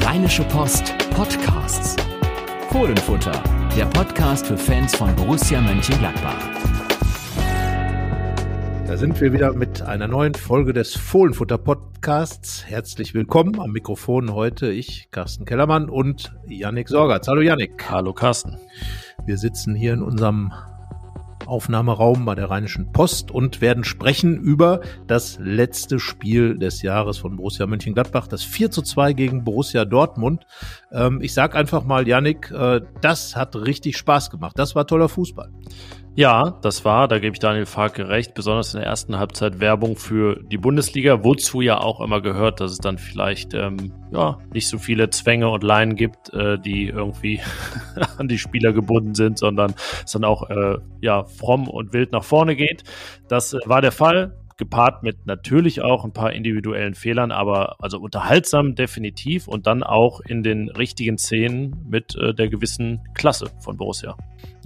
Rheinische Post Podcasts. Fohlenfutter, der Podcast für Fans von Borussia Mönchengladbach. Da sind wir wieder mit einer neuen Folge des Fohlenfutter Podcasts. Herzlich willkommen am Mikrofon heute ich, Carsten Kellermann und Yannick Sorgatz. Hallo Yannick. Hallo Carsten. Wir sitzen hier in unserem Aufnahmeraum bei der Rheinischen Post und werden sprechen über das letzte Spiel des Jahres von Borussia Mönchengladbach, das 4 zu 2 gegen Borussia Dortmund. Ähm, ich sag einfach mal, Yannick, äh, das hat richtig Spaß gemacht. Das war toller Fußball. Ja, das war, da gebe ich Daniel Farke recht, besonders in der ersten Halbzeit Werbung für die Bundesliga, wozu ja auch immer gehört, dass es dann vielleicht ähm, ja nicht so viele Zwänge und Leinen gibt, äh, die irgendwie an die Spieler gebunden sind, sondern es dann auch äh, ja fromm und wild nach vorne geht. Das äh, war der Fall gepaart mit natürlich auch ein paar individuellen Fehlern, aber also unterhaltsam definitiv und dann auch in den richtigen Szenen mit äh, der gewissen Klasse von Borussia.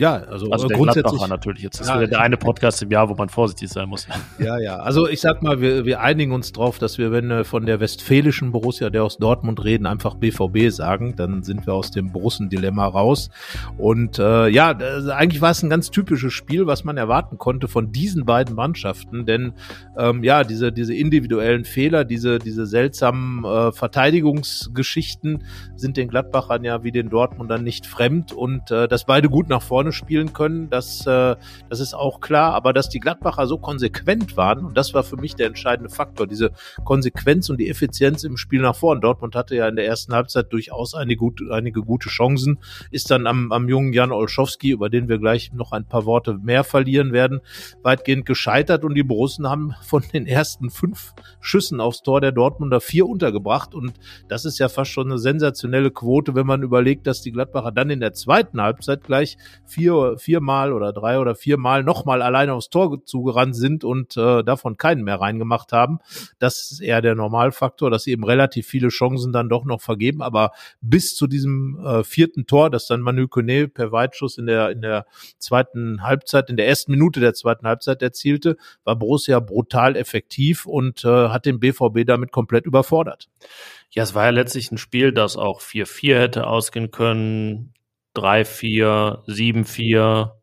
Ja, also, also der Gladbacher natürlich. Jetzt ist ja, der eine Podcast im Jahr, wo man vorsichtig sein muss. Ja, ja. Also ich sag mal, wir, wir einigen uns drauf, dass wir, wenn wir von der westfälischen Borussia, der aus Dortmund reden, einfach BVB sagen, dann sind wir aus dem Borussen-Dilemma raus. Und äh, ja, eigentlich war es ein ganz typisches Spiel, was man erwarten konnte von diesen beiden Mannschaften, denn ähm, ja, diese, diese individuellen Fehler, diese, diese seltsamen äh, Verteidigungsgeschichten sind den Gladbachern ja wie den Dortmundern nicht fremd und äh, dass beide gut nach vorne spielen können, das, äh, das ist auch klar, aber dass die Gladbacher so konsequent waren und das war für mich der entscheidende Faktor, diese Konsequenz und die Effizienz im Spiel nach vorne. Dortmund hatte ja in der ersten Halbzeit durchaus einige, gut, einige gute Chancen, ist dann am, am jungen Jan Olschowski, über den wir gleich noch ein paar Worte mehr verlieren werden, weitgehend gescheitert und die Borussen haben von den ersten fünf Schüssen aufs Tor der Dortmunder vier untergebracht. Und das ist ja fast schon eine sensationelle Quote, wenn man überlegt, dass die Gladbacher dann in der zweiten Halbzeit gleich vier, viermal oder drei oder viermal nochmal alleine aufs Tor zugerannt sind und äh, davon keinen mehr reingemacht haben. Das ist eher der Normalfaktor, dass sie eben relativ viele Chancen dann doch noch vergeben. Aber bis zu diesem äh, vierten Tor, das dann Manu Kone per Weitschuss in der, in der zweiten Halbzeit, in der ersten Minute der zweiten Halbzeit erzielte, war Borussia brutal effektiv und äh, hat den BVB damit komplett überfordert. Ja, es war ja letztlich ein Spiel, das auch 4-4 hätte ausgehen können, 3-4, 7-4,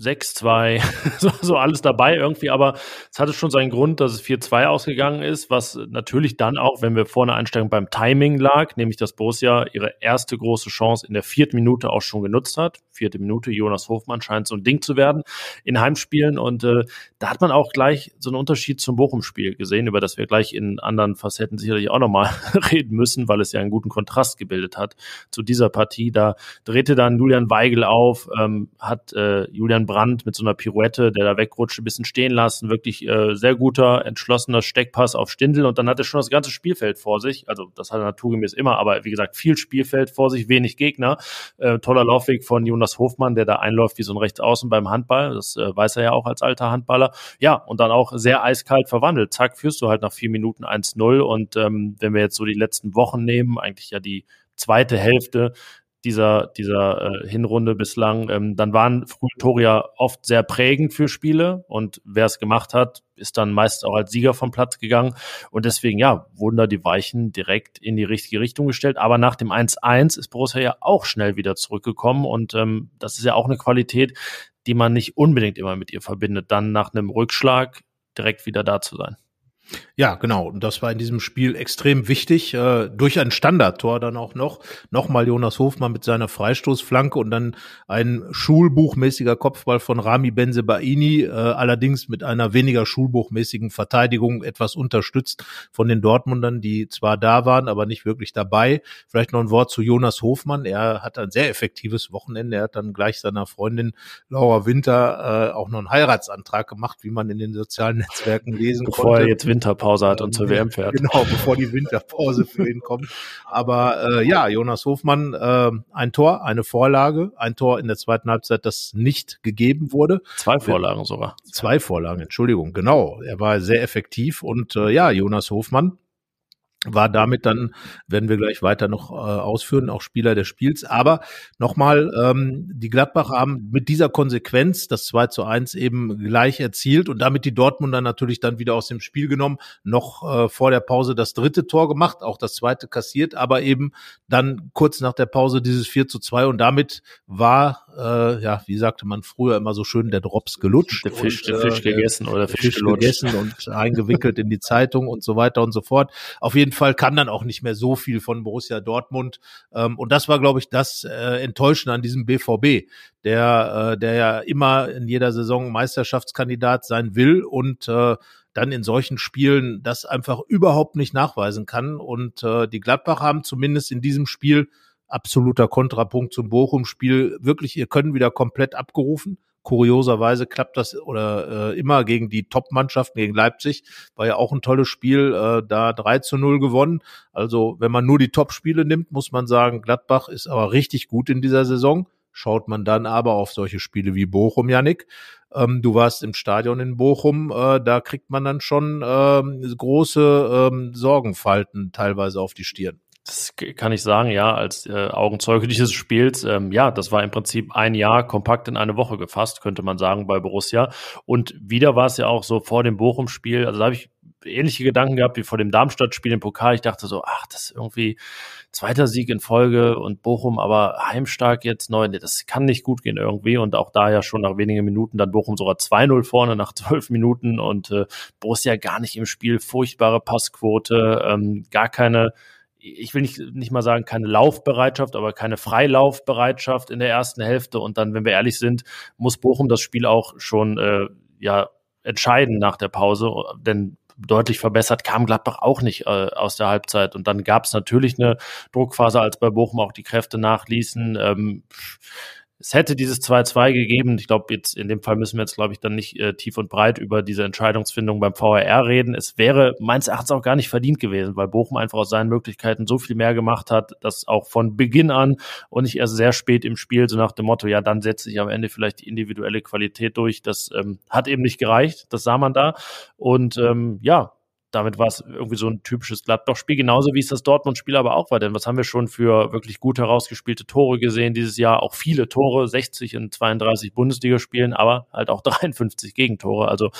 6-2, so, so alles dabei irgendwie, aber es hatte schon seinen Grund, dass es 4-2 ausgegangen ist, was natürlich dann auch, wenn wir vorne einsteigen, beim Timing lag, nämlich dass Borussia ihre erste große Chance in der vierten Minute auch schon genutzt hat. Vierte Minute, Jonas Hofmann scheint so ein Ding zu werden in Heimspielen und äh, da hat man auch gleich so einen Unterschied zum Bochum-Spiel gesehen, über das wir gleich in anderen Facetten sicherlich auch nochmal reden müssen, weil es ja einen guten Kontrast gebildet hat zu dieser Partie. Da drehte dann Julian Weigel auf, ähm, hat äh, Julian Brandt mit so einer Pirouette, der da wegrutscht, ein bisschen stehen lassen. Wirklich äh, sehr guter, entschlossener Steckpass auf Stindel und dann hat er schon das ganze Spielfeld vor sich. Also das hat er naturgemäß immer, aber wie gesagt, viel Spielfeld vor sich, wenig Gegner. Äh, toller Laufweg von Jonas Hofmann, der da einläuft wie so ein Rechtsaußen beim Handball. Das äh, weiß er ja auch als alter Handballer. Ja, und dann auch sehr eiskalt verwandelt. Zack, führst du halt nach vier Minuten 1-0 und ähm, wenn wir jetzt so die letzten Wochen nehmen, eigentlich ja die zweite Hälfte, dieser, dieser äh, Hinrunde bislang, ähm, dann waren frühe Tore ja oft sehr prägend für Spiele und wer es gemacht hat, ist dann meist auch als Sieger vom Platz gegangen. Und deswegen, ja, wurden da die Weichen direkt in die richtige Richtung gestellt, aber nach dem 1-1 ist Borussia ja auch schnell wieder zurückgekommen und ähm, das ist ja auch eine Qualität, die man nicht unbedingt immer mit ihr verbindet, dann nach einem Rückschlag direkt wieder da zu sein. Ja, genau. Und das war in diesem Spiel extrem wichtig. Äh, durch ein Standardtor dann auch noch. Nochmal Jonas Hofmann mit seiner Freistoßflanke und dann ein schulbuchmäßiger Kopfball von Rami Benzebaini, äh, allerdings mit einer weniger schulbuchmäßigen Verteidigung, etwas unterstützt von den Dortmundern, die zwar da waren, aber nicht wirklich dabei. Vielleicht noch ein Wort zu Jonas Hofmann. Er hat ein sehr effektives Wochenende. Er hat dann gleich seiner Freundin Laura Winter äh, auch noch einen Heiratsantrag gemacht, wie man in den sozialen Netzwerken lesen Bevor konnte. Winterpause hat und zur WM fährt. Genau, bevor die Winterpause für ihn kommt. Aber äh, ja, Jonas Hofmann, äh, ein Tor, eine Vorlage, ein Tor in der zweiten Halbzeit, das nicht gegeben wurde. Zwei Vorlagen sogar. Zwei Vorlagen, Entschuldigung, genau. Er war sehr effektiv und äh, ja, Jonas Hofmann war damit dann, werden wir gleich weiter noch äh, ausführen, auch Spieler des Spiels. Aber nochmal, ähm, die Gladbacher haben mit dieser Konsequenz das 2 zu 1 eben gleich erzielt und damit die Dortmunder natürlich dann wieder aus dem Spiel genommen, noch äh, vor der Pause das dritte Tor gemacht, auch das zweite kassiert, aber eben dann kurz nach der Pause dieses 4 zu 2 und damit war, äh, ja, wie sagte man früher immer so schön, der Drops gelutscht. Der Fisch, und, der Fisch äh, gegessen oder Fisch, Fisch gelutscht. gegessen und eingewickelt in die Zeitung und so weiter und so fort. Auf jeden Fall kam dann auch nicht mehr so viel von Borussia Dortmund. Ähm, und das war, glaube ich, das äh, Enttäuschende an diesem BVB, der, äh, der ja immer in jeder Saison Meisterschaftskandidat sein will und äh, dann in solchen Spielen das einfach überhaupt nicht nachweisen kann. Und äh, die Gladbach haben zumindest in diesem Spiel absoluter Kontrapunkt zum Bochum-Spiel wirklich ihr Können wieder komplett abgerufen. Kurioserweise klappt das oder äh, immer gegen die Top-Mannschaften, gegen Leipzig, war ja auch ein tolles Spiel, äh, da 3 zu 0 gewonnen. Also wenn man nur die Top-Spiele nimmt, muss man sagen, Gladbach ist aber richtig gut in dieser Saison. Schaut man dann aber auf solche Spiele wie Bochum, Janik. Ähm, du warst im Stadion in Bochum, äh, da kriegt man dann schon ähm, große ähm, Sorgenfalten teilweise auf die Stirn. Das kann ich sagen, ja, als äh, Augenzeuge dieses Spiels. Ähm, ja, das war im Prinzip ein Jahr kompakt in eine Woche gefasst, könnte man sagen, bei Borussia. Und wieder war es ja auch so vor dem Bochum-Spiel, also da habe ich ähnliche Gedanken gehabt wie vor dem Darmstadt-Spiel im Pokal. Ich dachte so, ach, das ist irgendwie zweiter Sieg in Folge und Bochum aber heimstark jetzt neu. Das kann nicht gut gehen irgendwie. Und auch da ja schon nach wenigen Minuten dann Bochum sogar 2-0 vorne nach zwölf Minuten und äh, Borussia gar nicht im Spiel. Furchtbare Passquote, ähm, gar keine ich will nicht, nicht mal sagen, keine Laufbereitschaft, aber keine Freilaufbereitschaft in der ersten Hälfte. Und dann, wenn wir ehrlich sind, muss Bochum das Spiel auch schon äh, ja entscheiden nach der Pause, denn deutlich verbessert kam Gladbach auch nicht äh, aus der Halbzeit. Und dann gab es natürlich eine Druckphase, als bei Bochum auch die Kräfte nachließen. Ähm, es hätte dieses 2-2 gegeben. Ich glaube, jetzt in dem Fall müssen wir jetzt, glaube ich, dann nicht äh, tief und breit über diese Entscheidungsfindung beim VRR reden. Es wäre meines Erachtens auch gar nicht verdient gewesen, weil Bochum einfach aus seinen Möglichkeiten so viel mehr gemacht hat, dass auch von Beginn an und nicht erst sehr spät im Spiel, so nach dem Motto, ja, dann setze ich am Ende vielleicht die individuelle Qualität durch. Das ähm, hat eben nicht gereicht. Das sah man da. Und ähm, ja, damit war es irgendwie so ein typisches Gladbach-Spiel, genauso wie es das Dortmund-Spiel aber auch war. Denn was haben wir schon für wirklich gut herausgespielte Tore gesehen dieses Jahr? Auch viele Tore, 60 in 32 Bundesligaspielen, aber halt auch 53 Gegentore. Also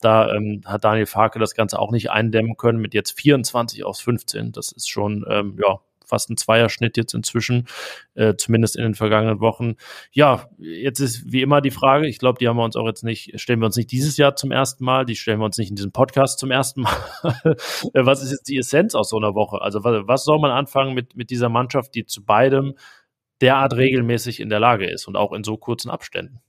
da ähm, hat Daniel Farke das Ganze auch nicht eindämmen können mit jetzt 24 aus 15. Das ist schon, ähm, ja, fast ein Zweierschnitt jetzt inzwischen, äh, zumindest in den vergangenen Wochen. Ja, jetzt ist wie immer die Frage, ich glaube, die haben wir uns auch jetzt nicht, stellen wir uns nicht dieses Jahr zum ersten Mal, die stellen wir uns nicht in diesem Podcast zum ersten Mal. Äh, was ist jetzt die Essenz aus so einer Woche? Also was, was soll man anfangen mit, mit dieser Mannschaft, die zu beidem derart regelmäßig in der Lage ist und auch in so kurzen Abständen?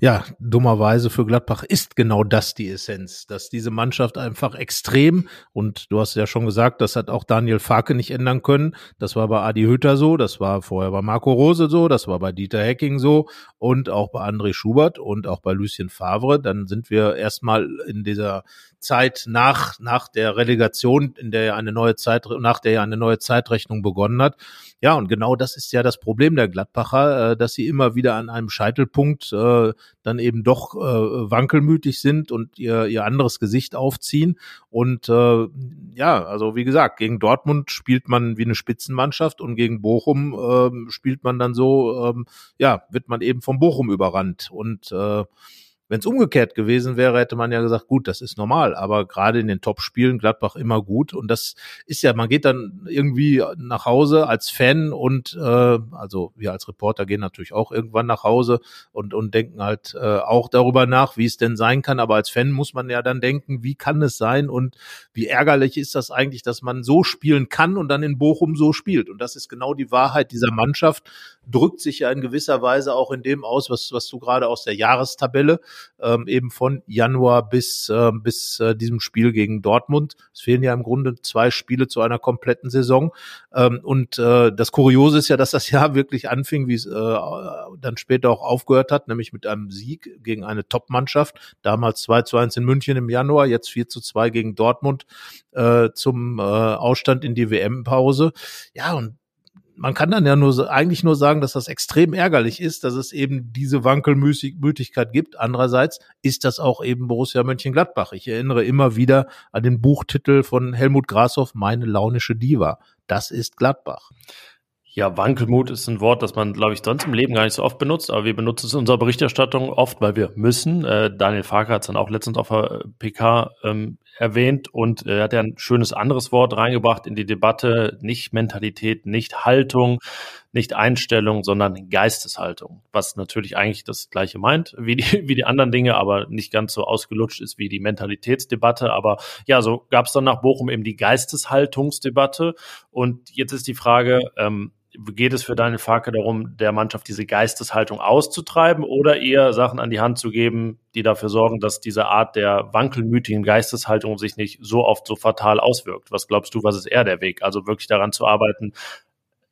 Ja, dummerweise für Gladbach ist genau das die Essenz, dass diese Mannschaft einfach extrem, und du hast ja schon gesagt, das hat auch Daniel Farke nicht ändern können. Das war bei Adi Hütter so, das war vorher bei Marco Rose so, das war bei Dieter Hecking so und auch bei André Schubert und auch bei Lucien Favre. Dann sind wir erstmal in dieser Zeit nach, nach der Relegation, in der ja eine neue Zeit, nach der ja eine neue Zeitrechnung begonnen hat. Ja, und genau das ist ja das Problem der Gladbacher, äh, dass sie immer wieder an einem Scheitelpunkt äh, dann eben doch äh, wankelmütig sind und ihr, ihr anderes Gesicht aufziehen. Und äh, ja, also wie gesagt, gegen Dortmund spielt man wie eine Spitzenmannschaft und gegen Bochum äh, spielt man dann so, äh, ja, wird man eben vom Bochum überrannt. Und äh, wenn es umgekehrt gewesen wäre, hätte man ja gesagt, gut, das ist normal. Aber gerade in den Top-Spielen Gladbach immer gut. Und das ist ja, man geht dann irgendwie nach Hause als Fan und äh, also wir als Reporter gehen natürlich auch irgendwann nach Hause und, und denken halt äh, auch darüber nach, wie es denn sein kann. Aber als Fan muss man ja dann denken, wie kann es sein und wie ärgerlich ist das eigentlich, dass man so spielen kann und dann in Bochum so spielt. Und das ist genau die Wahrheit dieser Mannschaft drückt sich ja in gewisser Weise auch in dem aus, was, was du gerade aus der Jahrestabelle ähm, eben von Januar bis, äh, bis äh, diesem Spiel gegen Dortmund. Es fehlen ja im Grunde zwei Spiele zu einer kompletten Saison. Ähm, und äh, das Kuriose ist ja, dass das Jahr wirklich anfing, wie es äh, dann später auch aufgehört hat, nämlich mit einem Sieg gegen eine Top-Mannschaft. Damals 2 zu 1 in München im Januar, jetzt 4 zu 2 gegen Dortmund äh, zum äh, Ausstand in die WM-Pause. Ja, und man kann dann ja nur eigentlich nur sagen, dass das extrem ärgerlich ist, dass es eben diese Wankelmütigkeit gibt. Andererseits ist das auch eben Borussia Mönchengladbach. Ich erinnere immer wieder an den Buchtitel von Helmut Grashoff, Meine launische Diva. Das ist Gladbach. Ja, Wankelmut ist ein Wort, das man, glaube ich, sonst im Leben gar nicht so oft benutzt, aber wir benutzen es in unserer Berichterstattung oft, weil wir müssen. Äh, Daniel Farker hat es dann auch letztens auf der PK ähm, erwähnt und äh, hat ja ein schönes anderes Wort reingebracht in die Debatte. Nicht Mentalität, nicht Haltung, nicht Einstellung, sondern Geisteshaltung. Was natürlich eigentlich das Gleiche meint wie die, wie die anderen Dinge, aber nicht ganz so ausgelutscht ist wie die Mentalitätsdebatte. Aber ja, so gab es dann nach Bochum eben die Geisteshaltungsdebatte. Und jetzt ist die Frage, ähm, geht es für Daniel Farke darum, der Mannschaft diese Geisteshaltung auszutreiben oder eher Sachen an die Hand zu geben, die dafür sorgen, dass diese Art der wankelmütigen Geisteshaltung sich nicht so oft so fatal auswirkt? Was glaubst du, was ist eher der Weg? Also wirklich daran zu arbeiten,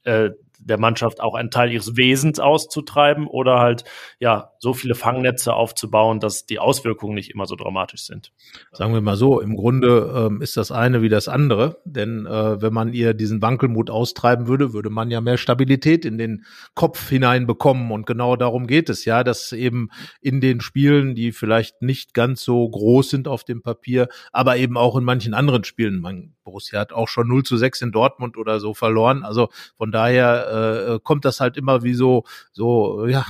äh, der Mannschaft auch einen Teil ihres Wesens auszutreiben oder halt ja so viele Fangnetze aufzubauen, dass die Auswirkungen nicht immer so dramatisch sind. Sagen wir mal so, im Grunde ähm, ist das eine wie das andere, denn äh, wenn man ihr diesen Wankelmut austreiben würde, würde man ja mehr Stabilität in den Kopf hineinbekommen und genau darum geht es ja, dass eben in den Spielen, die vielleicht nicht ganz so groß sind auf dem Papier, aber eben auch in manchen anderen Spielen, man Borussia hat auch schon 0 zu 6 in Dortmund oder so verloren, also von daher äh, kommt das halt immer wie so, so, ja,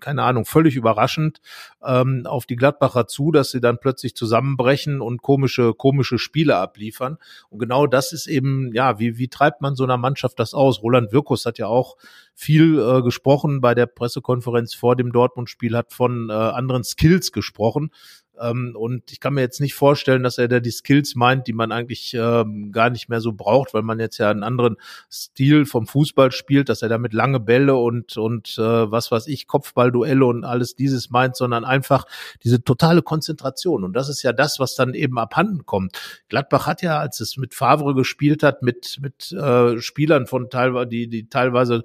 keine Ahnung, völlig überraschend ähm, auf die Gladbacher zu, dass sie dann plötzlich zusammenbrechen und komische, komische Spiele abliefern. Und genau das ist eben, ja, wie, wie treibt man so einer Mannschaft das aus? Roland Wirkus hat ja auch viel äh, gesprochen bei der Pressekonferenz vor dem Dortmund-Spiel, hat von äh, anderen Skills gesprochen. Ähm, und ich kann mir jetzt nicht vorstellen, dass er da die Skills meint, die man eigentlich ähm, gar nicht mehr so braucht, weil man jetzt ja einen anderen Stil vom Fußball spielt, dass er damit lange Bälle und, und äh, was weiß ich, Kopfballduelle und alles dieses meint, sondern einfach diese totale Konzentration. Und das ist ja das, was dann eben abhanden kommt. Gladbach hat ja, als es mit Favre gespielt hat, mit, mit äh, Spielern von teilweise, die, die teilweise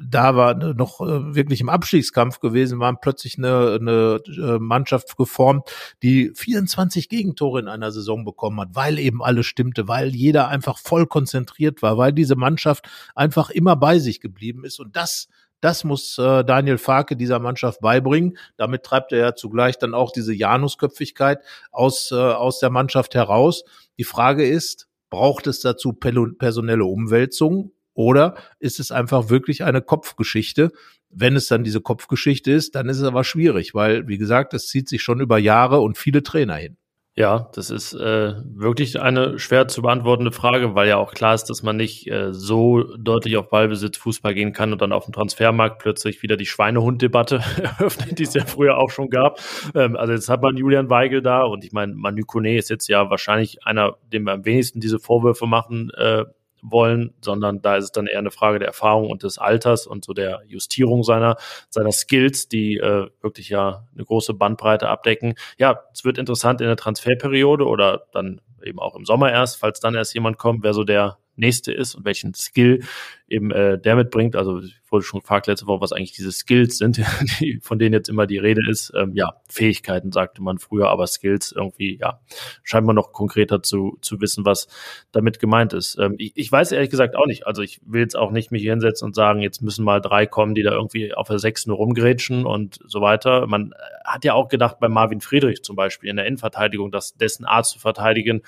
da war, noch äh, wirklich im Abstiegskampf gewesen waren, plötzlich eine, eine äh, Mannschaft geformt, die 24 Gegentore in einer Saison bekommen hat, weil eben alles stimmte, weil jeder einfach voll konzentriert war, weil diese Mannschaft einfach immer bei sich geblieben ist. Und das das muss äh, Daniel Farke dieser Mannschaft beibringen. Damit treibt er ja zugleich dann auch diese Janusköpfigkeit aus, äh, aus der Mannschaft heraus. Die Frage ist, braucht es dazu personelle Umwälzung oder ist es einfach wirklich eine Kopfgeschichte? Wenn es dann diese Kopfgeschichte ist, dann ist es aber schwierig, weil, wie gesagt, es zieht sich schon über Jahre und viele Trainer hin. Ja, das ist äh, wirklich eine schwer zu beantwortende Frage, weil ja auch klar ist, dass man nicht äh, so deutlich auf Ballbesitz Fußball gehen kann und dann auf dem Transfermarkt plötzlich wieder die Schweinehund-Debatte eröffnet, die es ja früher auch schon gab. Ähm, also jetzt hat man Julian Weigel da und ich meine, Manu Kone ist jetzt ja wahrscheinlich einer, dem wir am wenigsten diese Vorwürfe machen äh, wollen, sondern da ist es dann eher eine Frage der Erfahrung und des Alters und so der Justierung seiner, seiner Skills, die äh, wirklich ja eine große Bandbreite abdecken. Ja, es wird interessant in der Transferperiode oder dann eben auch im Sommer erst, falls dann erst jemand kommt, wer so der nächste ist und welchen Skill eben äh, der mitbringt. Also ich wurde schon gefragt letzte Woche, was eigentlich diese Skills sind, die, von denen jetzt immer die Rede ist. Ähm, ja, Fähigkeiten sagte man früher, aber Skills irgendwie, ja, scheint man noch konkreter zu, zu wissen, was damit gemeint ist. Ähm, ich, ich weiß ehrlich gesagt auch nicht. Also ich will jetzt auch nicht mich hinsetzen und sagen, jetzt müssen mal drei kommen, die da irgendwie auf der sechs nur rumgrätschen und so weiter. Man hat ja auch gedacht bei Marvin Friedrich zum Beispiel in der Innenverteidigung, dass dessen Art zu verteidigen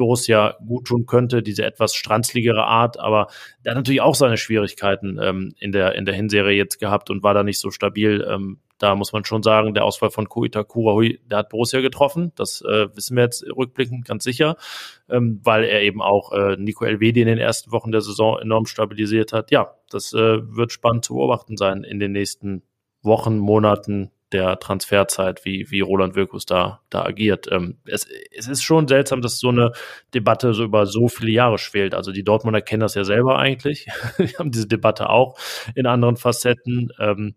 Borussia gut tun könnte, diese etwas stranzligere Art, aber der hat natürlich auch seine Schwierigkeiten ähm, in, der, in der Hinserie jetzt gehabt und war da nicht so stabil. Ähm, da muss man schon sagen, der Ausfall von Koita Kurahui, der hat Borussia getroffen. Das äh, wissen wir jetzt rückblickend ganz sicher, ähm, weil er eben auch äh, Nico Elvedi in den ersten Wochen der Saison enorm stabilisiert hat. Ja, das äh, wird spannend zu beobachten sein in den nächsten Wochen, Monaten, der Transferzeit, wie, wie Roland Wirkus da, da agiert. Ähm, es, es ist schon seltsam, dass so eine Debatte so über so viele Jahre schwelt. Also die Dortmunder kennen das ja selber eigentlich. Die haben diese Debatte auch in anderen Facetten. Ähm,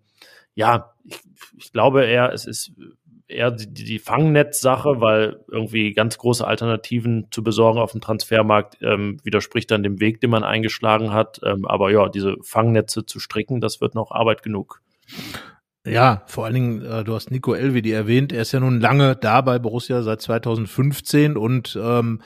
ja, ich, ich glaube eher, es ist eher die, die Fangnetz-Sache, weil irgendwie ganz große Alternativen zu besorgen auf dem Transfermarkt ähm, widerspricht dann dem Weg, den man eingeschlagen hat. Ähm, aber ja, diese Fangnetze zu stricken, das wird noch Arbeit genug. Ja, vor allen Dingen, äh, du hast Nico Elvedi erwähnt, er ist ja nun lange da bei Borussia seit 2015 und ähm,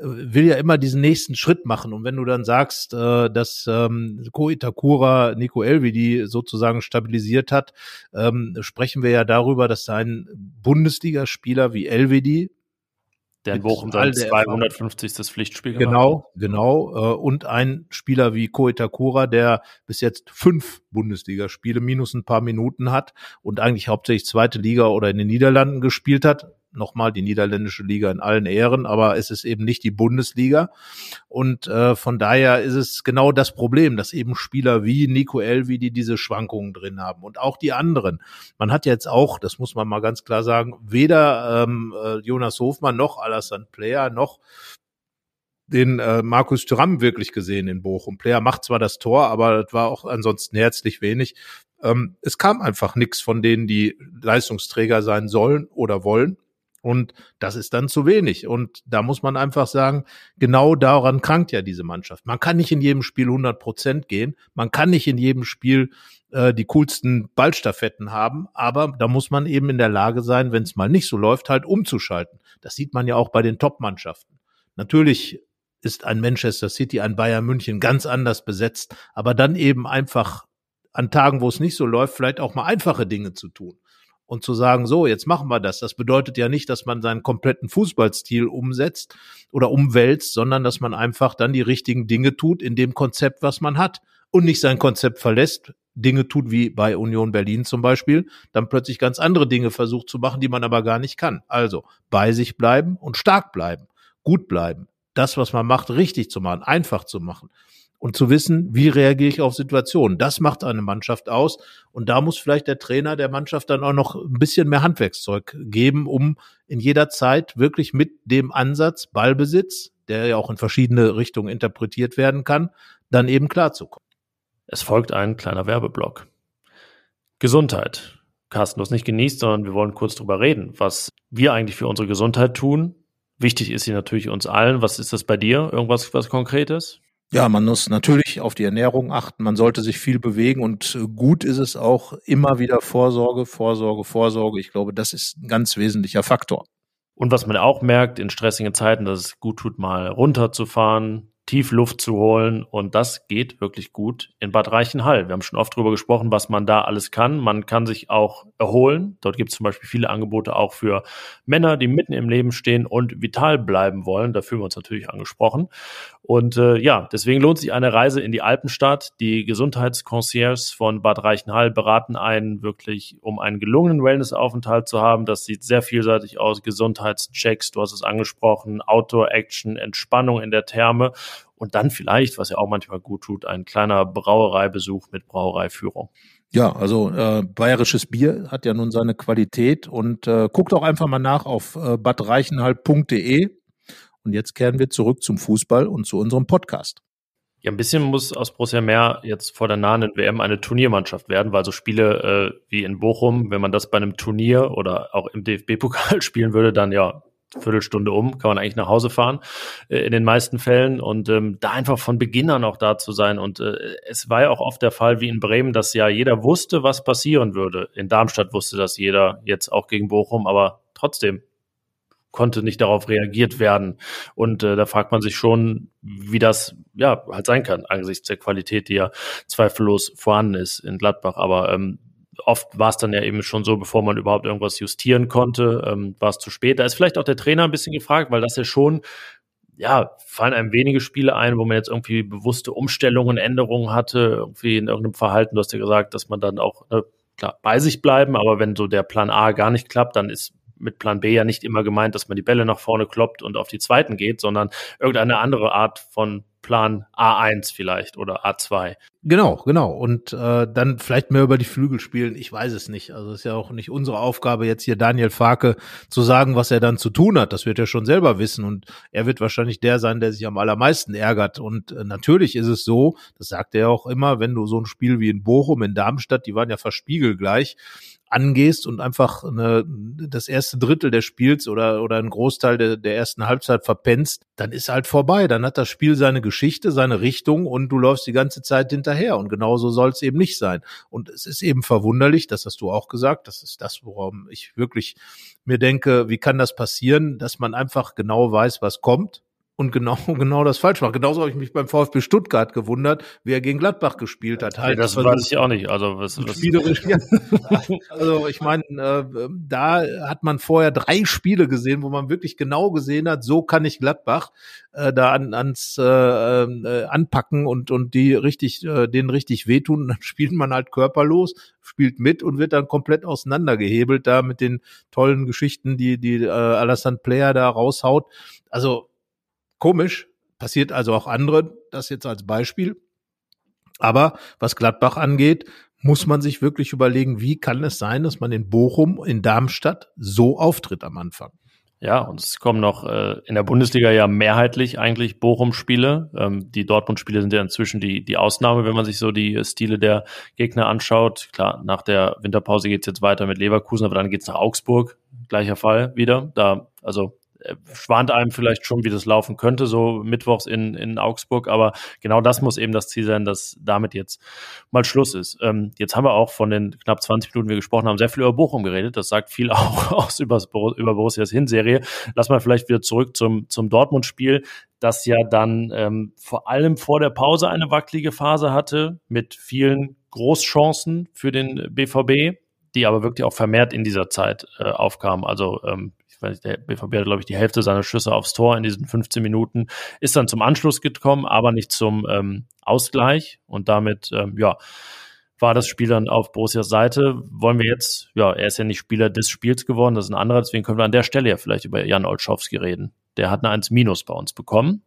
will ja immer diesen nächsten Schritt machen. Und wenn du dann sagst, äh, dass ähm, Ko Itakura Nico Elvedi sozusagen stabilisiert hat, ähm, sprechen wir ja darüber, dass ein Bundesligaspieler wie Elvedi der in Bochum sein 250. Pflichtspiel gemacht Genau, genau. Äh, und ein Spieler wie Ko Itakura, der bis jetzt fünf Bundesligaspiele minus ein paar Minuten hat und eigentlich hauptsächlich zweite Liga oder in den Niederlanden gespielt hat nochmal die niederländische Liga in allen Ehren, aber es ist eben nicht die Bundesliga. Und äh, von daher ist es genau das Problem, dass eben Spieler wie Nico Elvi, die diese Schwankungen drin haben und auch die anderen. Man hat jetzt auch, das muss man mal ganz klar sagen, weder ähm, äh, Jonas Hofmann noch Alassane Player noch den äh, Markus Thuram wirklich gesehen in Bochum. Player macht zwar das Tor, aber das war auch ansonsten herzlich wenig. Ähm, es kam einfach nichts von denen, die Leistungsträger sein sollen oder wollen. Und das ist dann zu wenig. Und da muss man einfach sagen, genau daran krankt ja diese Mannschaft. Man kann nicht in jedem Spiel 100 Prozent gehen. Man kann nicht in jedem Spiel äh, die coolsten Ballstaffetten haben. Aber da muss man eben in der Lage sein, wenn es mal nicht so läuft, halt umzuschalten. Das sieht man ja auch bei den Top-Mannschaften. Natürlich ist ein Manchester City, ein Bayern München ganz anders besetzt, aber dann eben einfach an Tagen, wo es nicht so läuft, vielleicht auch mal einfache Dinge zu tun und zu sagen, so, jetzt machen wir das. Das bedeutet ja nicht, dass man seinen kompletten Fußballstil umsetzt oder umwälzt, sondern dass man einfach dann die richtigen Dinge tut in dem Konzept, was man hat und nicht sein Konzept verlässt, Dinge tut wie bei Union Berlin zum Beispiel, dann plötzlich ganz andere Dinge versucht zu machen, die man aber gar nicht kann. Also bei sich bleiben und stark bleiben, gut bleiben, das, was man macht, richtig zu machen, einfach zu machen und zu wissen, wie reagiere ich auf Situationen. Das macht eine Mannschaft aus. Und da muss vielleicht der Trainer der Mannschaft dann auch noch ein bisschen mehr Handwerkszeug geben, um in jeder Zeit wirklich mit dem Ansatz Ballbesitz, der ja auch in verschiedene Richtungen interpretiert werden kann, dann eben klarzukommen. Es folgt ein kleiner Werbeblock. Gesundheit. Carsten, du hast nicht genießt, sondern wir wollen kurz drüber reden, was wir eigentlich für unsere Gesundheit tun. Wichtig ist sie natürlich uns allen. Was ist das bei dir? Irgendwas was Konkretes? Ja, man muss natürlich auf die Ernährung achten. Man sollte sich viel bewegen und äh, gut ist es auch immer wieder Vorsorge, Vorsorge, Vorsorge. Ich glaube, das ist ein ganz wesentlicher Faktor. Und was man auch merkt in stressigen Zeiten, dass es gut tut, mal runterzufahren, tief Luft zu holen. Und das geht wirklich gut in Bad Reichenhall. Wir haben schon oft darüber gesprochen, was man da alles kann. Man kann sich auch erholen. Dort gibt es zum Beispiel viele Angebote auch für Männer, die mitten im Leben stehen und vital bleiben wollen. Da fühlen wir uns natürlich angesprochen. Und äh, ja, deswegen lohnt sich eine Reise in die Alpenstadt. Die Gesundheitsconcierges von Bad Reichenhall beraten einen wirklich, um einen gelungenen Wellnessaufenthalt zu haben. Das sieht sehr vielseitig aus. Gesundheitschecks, du hast es angesprochen, Outdoor-Action, Entspannung in der Therme und dann vielleicht, was ja auch manchmal gut tut, ein kleiner Brauereibesuch mit Brauereiführung. Ja, also äh, bayerisches Bier hat ja nun seine Qualität und äh, guckt auch einfach mal nach auf äh, badreichenhall.de. Und jetzt kehren wir zurück zum Fußball und zu unserem Podcast. Ja, ein bisschen muss aus Borussia Mehr jetzt vor der nahenden WM eine Turniermannschaft werden, weil so Spiele äh, wie in Bochum, wenn man das bei einem Turnier oder auch im DFB-Pokal spielen würde, dann ja Viertelstunde um, kann man eigentlich nach Hause fahren, äh, in den meisten Fällen. Und ähm, da einfach von Beginn an auch da zu sein. Und äh, es war ja auch oft der Fall wie in Bremen, dass ja jeder wusste, was passieren würde. In Darmstadt wusste das jeder, jetzt auch gegen Bochum, aber trotzdem konnte nicht darauf reagiert werden. Und äh, da fragt man sich schon, wie das ja halt sein kann, angesichts der Qualität, die ja zweifellos vorhanden ist in Gladbach. Aber ähm, oft war es dann ja eben schon so, bevor man überhaupt irgendwas justieren konnte, ähm, war es zu spät. Da ist vielleicht auch der Trainer ein bisschen gefragt, weil das ja schon, ja, fallen einem wenige Spiele ein, wo man jetzt irgendwie bewusste Umstellungen, Änderungen hatte, irgendwie in irgendeinem Verhalten. Du hast ja gesagt, dass man dann auch, ne, klar, bei sich bleiben, aber wenn so der Plan A gar nicht klappt, dann ist mit Plan B ja nicht immer gemeint, dass man die Bälle nach vorne kloppt und auf die zweiten geht, sondern irgendeine andere Art von Plan A1 vielleicht oder A2. Genau, genau. Und äh, dann vielleicht mehr über die Flügel spielen. Ich weiß es nicht. Also es ist ja auch nicht unsere Aufgabe, jetzt hier Daniel Farke zu sagen, was er dann zu tun hat. Das wird er schon selber wissen. Und er wird wahrscheinlich der sein, der sich am allermeisten ärgert. Und äh, natürlich ist es so, das sagt er auch immer, wenn du so ein Spiel wie in Bochum, in Darmstadt, die waren ja verspiegelgleich, angehst und einfach eine, das erste Drittel des Spiels oder, oder einen Großteil der, der ersten Halbzeit verpennst, dann ist halt vorbei. Dann hat das Spiel seine Geschichte, seine Richtung und du läufst die ganze Zeit hinterher. Und genauso soll es eben nicht sein. Und es ist eben verwunderlich, das hast du auch gesagt, das ist das, worum ich wirklich mir denke, wie kann das passieren, dass man einfach genau weiß, was kommt und genau, genau das falsch macht. Genauso habe ich mich beim VfB Stuttgart gewundert, wie er gegen Gladbach gespielt hat. Halt, das weiß ich auch nicht. Also, was, was spielerisch, ja. also ich meine, äh, da hat man vorher drei Spiele gesehen, wo man wirklich genau gesehen hat, so kann ich Gladbach äh, da an, ans äh, äh, anpacken und und die richtig, äh, denen richtig wehtun. Dann spielt man halt körperlos, spielt mit und wird dann komplett auseinandergehebelt da mit den tollen Geschichten, die die äh, Alassane Player da raushaut. Also Komisch, passiert also auch andere, das jetzt als Beispiel. Aber was Gladbach angeht, muss man sich wirklich überlegen, wie kann es sein, dass man in Bochum, in Darmstadt so auftritt am Anfang. Ja, und es kommen noch äh, in der Bundesliga ja mehrheitlich eigentlich Bochum-Spiele. Ähm, die Dortmund-Spiele sind ja inzwischen die, die Ausnahme, wenn man sich so die Stile der Gegner anschaut. Klar, nach der Winterpause geht's jetzt weiter mit Leverkusen, aber dann geht's nach Augsburg. Gleicher Fall wieder. Da, also schwant einem vielleicht schon, wie das laufen könnte, so mittwochs in, in Augsburg. Aber genau das muss eben das Ziel sein, dass damit jetzt mal Schluss ist. Ähm, jetzt haben wir auch von den knapp 20 Minuten, die wir gesprochen haben, sehr viel über Bochum geredet. Das sagt viel auch aus über, über Borussias Hinserie. Lass mal vielleicht wieder zurück zum, zum Dortmund-Spiel, das ja dann ähm, vor allem vor der Pause eine wackelige Phase hatte mit vielen Großchancen für den BVB die aber wirklich auch vermehrt in dieser Zeit äh, aufkamen. Also ähm, ich weiß der BVB hat, glaube ich, die Hälfte seiner Schüsse aufs Tor in diesen 15 Minuten, ist dann zum Anschluss gekommen, aber nicht zum ähm, Ausgleich. Und damit, ähm, ja, war das Spiel dann auf Borussias Seite. Wollen wir jetzt, ja, er ist ja nicht Spieler des Spiels geworden, das ist ein anderer, deswegen können wir an der Stelle ja vielleicht über Jan Olschowski reden. Der hat eine 1 Minus bei uns bekommen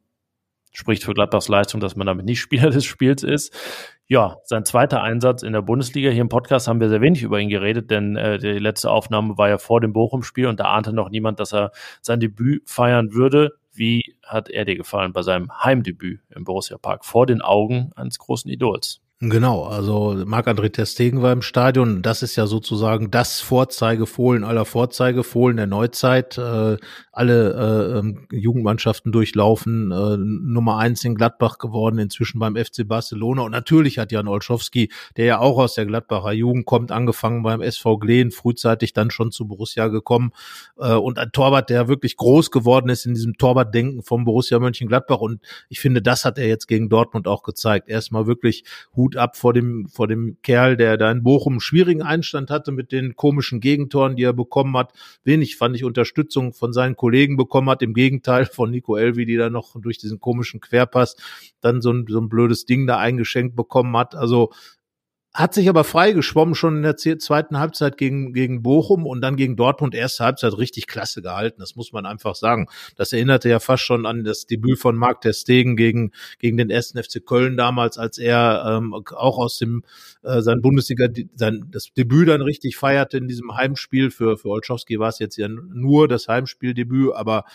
spricht für Gladbachs Leistung, dass man damit nicht Spieler des Spiels ist. Ja, sein zweiter Einsatz in der Bundesliga. Hier im Podcast haben wir sehr wenig über ihn geredet, denn äh, die letzte Aufnahme war ja vor dem Bochum-Spiel und da ahnte noch niemand, dass er sein Debüt feiern würde. Wie hat er dir gefallen bei seinem Heimdebüt im Borussia Park vor den Augen eines großen Idols? Genau, also Marc-André Testegen war im Stadion. Das ist ja sozusagen das Vorzeigefohlen aller Vorzeigefohlen der Neuzeit. Äh, alle äh, ähm, Jugendmannschaften durchlaufen, äh, Nummer eins in Gladbach geworden, inzwischen beim FC Barcelona. Und natürlich hat Jan Olschowski, der ja auch aus der Gladbacher Jugend kommt, angefangen beim SV Glen, frühzeitig dann schon zu Borussia gekommen. Äh, und ein Torwart, der wirklich groß geworden ist in diesem Torwartdenken vom Borussia Mönchengladbach. Und ich finde, das hat er jetzt gegen Dortmund auch gezeigt. Erstmal wirklich ab vor dem, vor dem Kerl, der da in Bochum einen schwierigen Einstand hatte mit den komischen Gegentoren, die er bekommen hat. Wenig fand ich Unterstützung von seinen Kollegen bekommen hat. Im Gegenteil von Nico Elvi, die da noch durch diesen komischen Querpass dann so ein, so ein blödes Ding da eingeschenkt bekommen hat. Also hat sich aber freigeschwommen schon in der zweiten Halbzeit gegen, gegen Bochum und dann gegen Dortmund erste Halbzeit richtig klasse gehalten. Das muss man einfach sagen. Das erinnerte ja fast schon an das Debüt von Marc Ter Stegen gegen, gegen den ersten FC Köln damals, als er ähm, auch aus dem äh, sein Bundesliga, sein, das Debüt dann richtig feierte in diesem Heimspiel. Für, für Olschowski war es jetzt ja nur das Heimspieldebüt, aber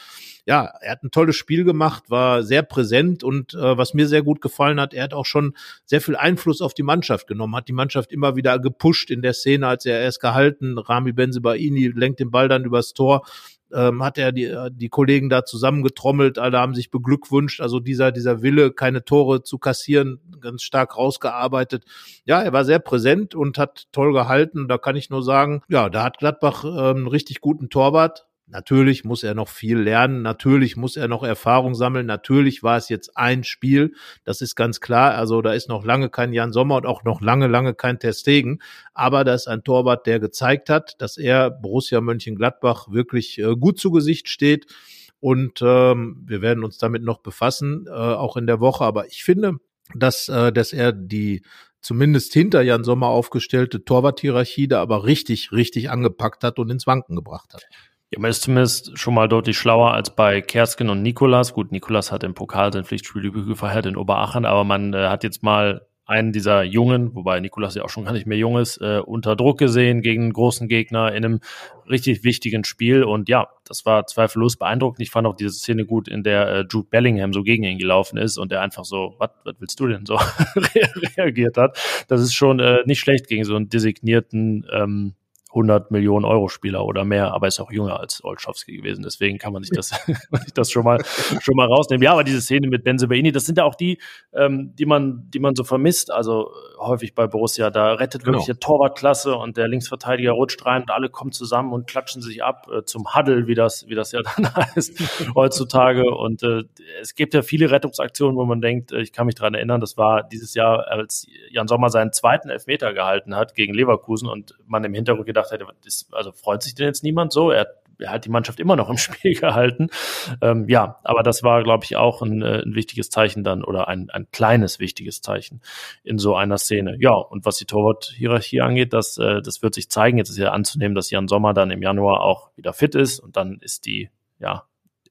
ja, er hat ein tolles Spiel gemacht, war sehr präsent und äh, was mir sehr gut gefallen hat, er hat auch schon sehr viel Einfluss auf die Mannschaft genommen, hat die Mannschaft immer wieder gepusht in der Szene, als er erst gehalten, Rami Benzebaini lenkt den Ball dann übers Tor ähm, hat er die, die Kollegen da zusammengetrommelt, alle haben sich beglückwünscht. Also dieser, dieser Wille, keine Tore zu kassieren, ganz stark rausgearbeitet. Ja, er war sehr präsent und hat toll gehalten. Da kann ich nur sagen, ja, da hat Gladbach ähm, einen richtig guten Torwart. Natürlich muss er noch viel lernen, natürlich muss er noch Erfahrung sammeln, natürlich war es jetzt ein Spiel, das ist ganz klar. Also da ist noch lange kein Jan Sommer und auch noch lange, lange kein Testegen. Aber da ist ein Torwart, der gezeigt hat, dass er Borussia Mönchengladbach wirklich äh, gut zu Gesicht steht. Und ähm, wir werden uns damit noch befassen, äh, auch in der Woche. Aber ich finde, dass, äh, dass er die zumindest hinter Jan Sommer aufgestellte Torwarthierarchie da aber richtig, richtig angepackt hat und ins Wanken gebracht hat. Ja, man ist zumindest schon mal deutlich schlauer als bei Kersken und Nikolas. Gut, Nikolas hat im Pokal sein Pflichtspieldebüt gefeiert in Oberachern, aber man äh, hat jetzt mal einen dieser Jungen, wobei Nikolas ja auch schon gar nicht mehr jung ist, äh, unter Druck gesehen gegen einen großen Gegner in einem richtig wichtigen Spiel. Und ja, das war zweifellos beeindruckend. Ich fand auch diese Szene gut, in der äh, Jude Bellingham so gegen ihn gelaufen ist und er einfach so, was willst du denn so reagiert hat. Das ist schon äh, nicht schlecht gegen so einen designierten ähm, 100 Millionen Euro Spieler oder mehr, aber ist auch jünger als Olschowski gewesen. Deswegen kann man sich das, das schon mal schon mal rausnehmen. Ja, aber diese Szene mit Benzebaini, das sind ja auch die, ähm, die man, die man so vermisst. Also häufig bei Borussia, da rettet wirklich genau. Torwartklasse und der Linksverteidiger rutscht rein und alle kommen zusammen und klatschen sich ab äh, zum Huddle, wie das, wie das ja dann heißt heutzutage. Und äh, es gibt ja viele Rettungsaktionen, wo man denkt, äh, ich kann mich dran erinnern, das war dieses Jahr, als Jan Sommer seinen zweiten Elfmeter gehalten hat gegen Leverkusen und man im Hintergrund gedacht hätte, ist, also freut sich denn jetzt niemand so? Er, er hat die Mannschaft immer noch im Spiel gehalten. Ähm, ja, aber das war, glaube ich, auch ein, äh, ein wichtiges Zeichen dann oder ein, ein kleines wichtiges Zeichen in so einer Szene. Ja, und was die Torwart-Hierarchie angeht, das, äh, das wird sich zeigen. Jetzt ist ja anzunehmen, dass Jan Sommer dann im Januar auch wieder fit ist und dann ist die ja,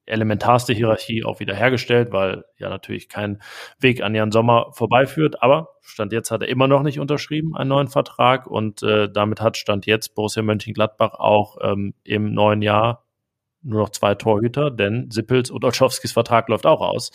elementarste Hierarchie auch wieder hergestellt, weil ja natürlich kein Weg an Jan Sommer vorbeiführt. Aber Stand jetzt hat er immer noch nicht unterschrieben, einen neuen Vertrag. Und äh, damit hat Stand jetzt Borussia Mönchengladbach auch ähm, im neuen Jahr nur noch zwei Torhüter, denn Sippels und Olschowskis Vertrag läuft auch aus.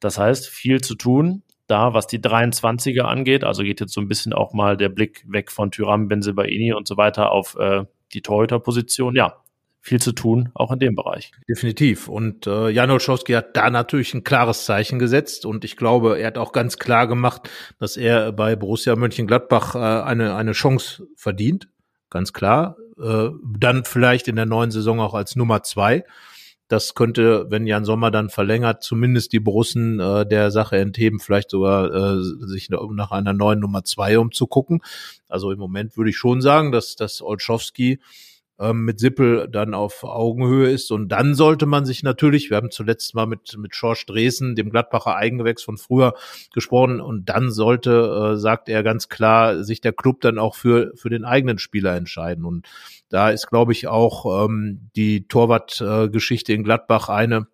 Das heißt, viel zu tun da, was die 23er angeht. Also geht jetzt so ein bisschen auch mal der Blick weg von Tyram, Benzebaini und so weiter auf äh, die Torhüterposition. Ja, viel zu tun, auch in dem Bereich. Definitiv. Und äh, Jan Olszowski hat da natürlich ein klares Zeichen gesetzt und ich glaube, er hat auch ganz klar gemacht, dass er bei Borussia Mönchengladbach äh, eine, eine Chance verdient. Ganz klar. Äh, dann vielleicht in der neuen Saison auch als Nummer zwei. Das könnte, wenn Jan Sommer dann verlängert, zumindest die Borussen äh, der Sache entheben, vielleicht sogar äh, sich nach einer neuen Nummer zwei umzugucken. Also im Moment würde ich schon sagen, dass, dass Olszowski ähm, mit Sippel dann auf Augenhöhe ist. Und dann sollte man sich natürlich, wir haben zuletzt mal mit, mit Schorsch Dresen, dem Gladbacher Eigengewächs von früher gesprochen, und dann sollte, äh, sagt er ganz klar, sich der Club dann auch für, für den eigenen Spieler entscheiden. Und da ist, glaube ich, auch ähm, die Torwartgeschichte äh, in Gladbach eine,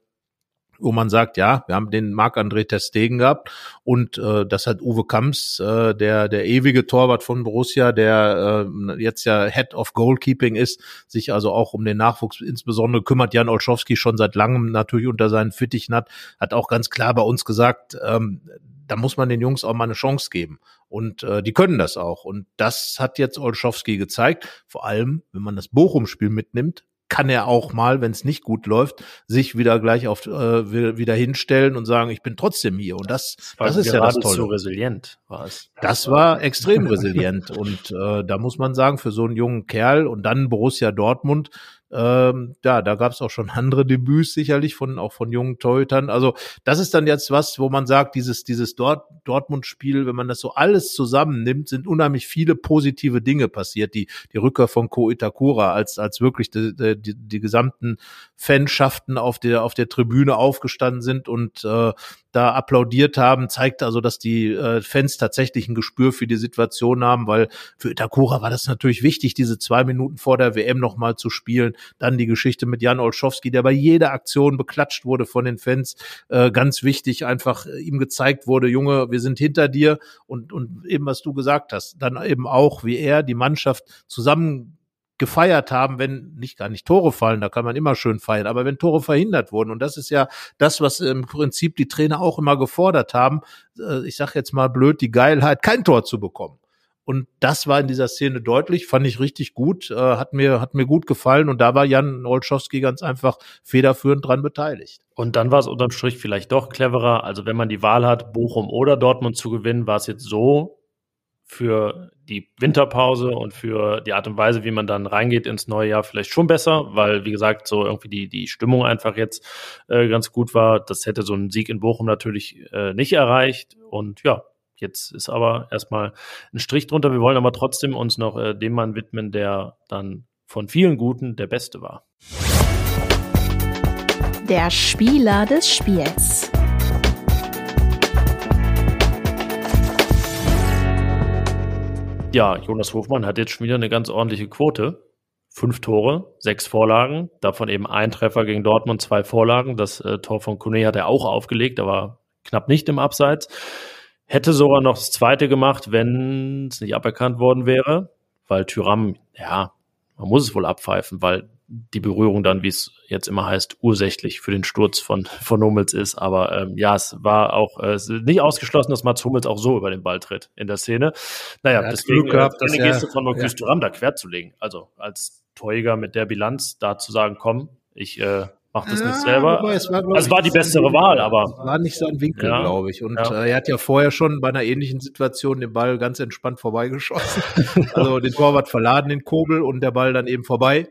wo man sagt, ja, wir haben den Marc-André Testegen gehabt und äh, das hat Uwe Kamps, äh, der der ewige Torwart von Borussia, der äh, jetzt ja Head of Goalkeeping ist, sich also auch um den Nachwuchs insbesondere kümmert. Jan Olschowski schon seit langem natürlich unter seinen Fittichen hat, hat auch ganz klar bei uns gesagt, ähm, da muss man den Jungs auch mal eine Chance geben. Und äh, die können das auch. Und das hat jetzt Olschowski gezeigt. Vor allem, wenn man das Bochum-Spiel mitnimmt, kann er auch mal, wenn es nicht gut läuft, sich wieder gleich auf äh, wieder hinstellen und sagen, ich bin trotzdem hier. Und das, das, das ist ja das Tolle. So resilient war es. Das war extrem resilient. Und äh, da muss man sagen, für so einen jungen Kerl und dann Borussia Dortmund, ähm, ja, da gab es auch schon andere Debüts sicherlich von auch von jungen Torhütern. Also das ist dann jetzt was, wo man sagt, dieses dieses Dort Dortmund-Spiel, wenn man das so alles zusammennimmt, sind unheimlich viele positive Dinge passiert. Die die Rückkehr von Ko Itakura als als wirklich die, die, die gesamten Fanschaften auf der auf der Tribüne aufgestanden sind und äh, da applaudiert haben, zeigt also, dass die äh, Fans tatsächlich ein Gespür für die Situation haben, weil für Itakura war das natürlich wichtig, diese zwei Minuten vor der WM nochmal zu spielen. Dann die Geschichte mit Jan Olschowski, der bei jeder Aktion beklatscht wurde von den Fans. Äh, ganz wichtig, einfach äh, ihm gezeigt wurde, Junge, wir sind hinter dir und, und eben, was du gesagt hast, dann eben auch, wie er die Mannschaft zusammen gefeiert haben, wenn nicht gar nicht Tore fallen, da kann man immer schön feiern, aber wenn Tore verhindert wurden und das ist ja das, was im Prinzip die Trainer auch immer gefordert haben, äh, ich sage jetzt mal blöd, die Geilheit, kein Tor zu bekommen. Und das war in dieser Szene deutlich, fand ich richtig gut, äh, hat mir hat mir gut gefallen und da war Jan Olschowski ganz einfach federführend dran beteiligt. Und dann war es unterm Strich vielleicht doch cleverer. Also wenn man die Wahl hat, Bochum oder Dortmund zu gewinnen, war es jetzt so, für die Winterpause und für die Art und Weise, wie man dann reingeht ins neue Jahr, vielleicht schon besser, weil, wie gesagt, so irgendwie die, die Stimmung einfach jetzt äh, ganz gut war. Das hätte so ein Sieg in Bochum natürlich äh, nicht erreicht. Und ja, jetzt ist aber erstmal ein Strich drunter. Wir wollen aber trotzdem uns noch äh, dem Mann widmen, der dann von vielen Guten der Beste war. Der Spieler des Spiels. Ja, Jonas Hofmann hat jetzt schon wieder eine ganz ordentliche Quote. Fünf Tore, sechs Vorlagen, davon eben ein Treffer gegen Dortmund, zwei Vorlagen. Das äh, Tor von Kone hat er auch aufgelegt, aber knapp nicht im Abseits. Hätte sogar noch das zweite gemacht, wenn es nicht aberkannt worden wäre, weil Tyram, ja, man muss es wohl abpfeifen, weil die Berührung dann, wie es jetzt immer heißt, ursächlich für den Sturz von, von Hummels ist. Aber ähm, ja, es war auch äh, nicht ausgeschlossen, dass Mats Hummels auch so über den Ball tritt in der Szene. Naja, deswegen Glück gehabt, äh, dass eine er- Geste von Marcus ja. Thuram da quer zu legen. Also als Torjäger mit der Bilanz da zu sagen, komm, ich äh, mach das nicht selber. wobei es war, Also es war die bessere. Wahl, aber- Es war nicht sein Winkel, Ja. glaube ich. Und Ja. äh, er hat ja vorher schon bei einer ähnlichen Situation den Ball ganz entspannt vorbeigeschossen. also den Torwart verladen, den Kobel und der Ball dann eben vorbei.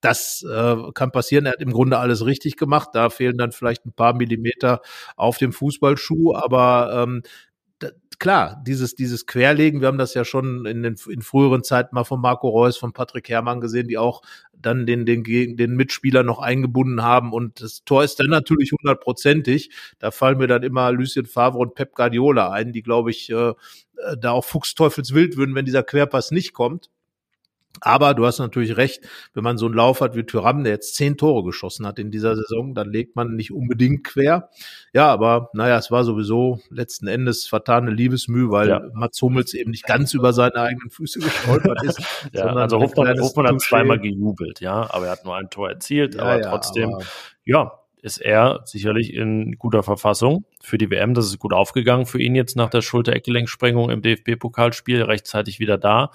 Das äh, kann passieren. Er hat im Grunde alles richtig gemacht. Da fehlen dann vielleicht ein paar Millimeter auf dem Fußballschuh, aber ähm, klar, dieses, dieses Querlegen, wir haben das ja schon in den in früheren Zeiten mal von Marco Reus, von Patrick Herrmann gesehen, die auch dann den, den, den Mitspieler noch eingebunden haben und das Tor ist dann natürlich hundertprozentig. Da fallen mir dann immer Lucien Favre und Pep Guardiola ein, die, glaube ich, äh, äh, da auch fuchsteufelswild würden, wenn dieser Querpass nicht kommt. Aber du hast natürlich recht, wenn man so einen Lauf hat wie Thuram, der jetzt zehn Tore geschossen hat in dieser Saison, dann legt man nicht unbedingt quer. Ja, aber naja, es war sowieso letzten Endes vertane Liebesmüh, weil Ja. Mats Hummels eben nicht ganz über seine eigenen Füße gestolpert ist. Ja, also kleines Hofmann hat zweimal gejubelt, ja, aber er hat nur ein Tor erzielt, Ja, aber ja, trotzdem, aber- ja, ist er sicherlich in guter Verfassung für die WM. Das ist gut aufgegangen für ihn jetzt nach der Schulter-Eckgelenksprengung im DFB-Pokalspiel, rechtzeitig wieder da.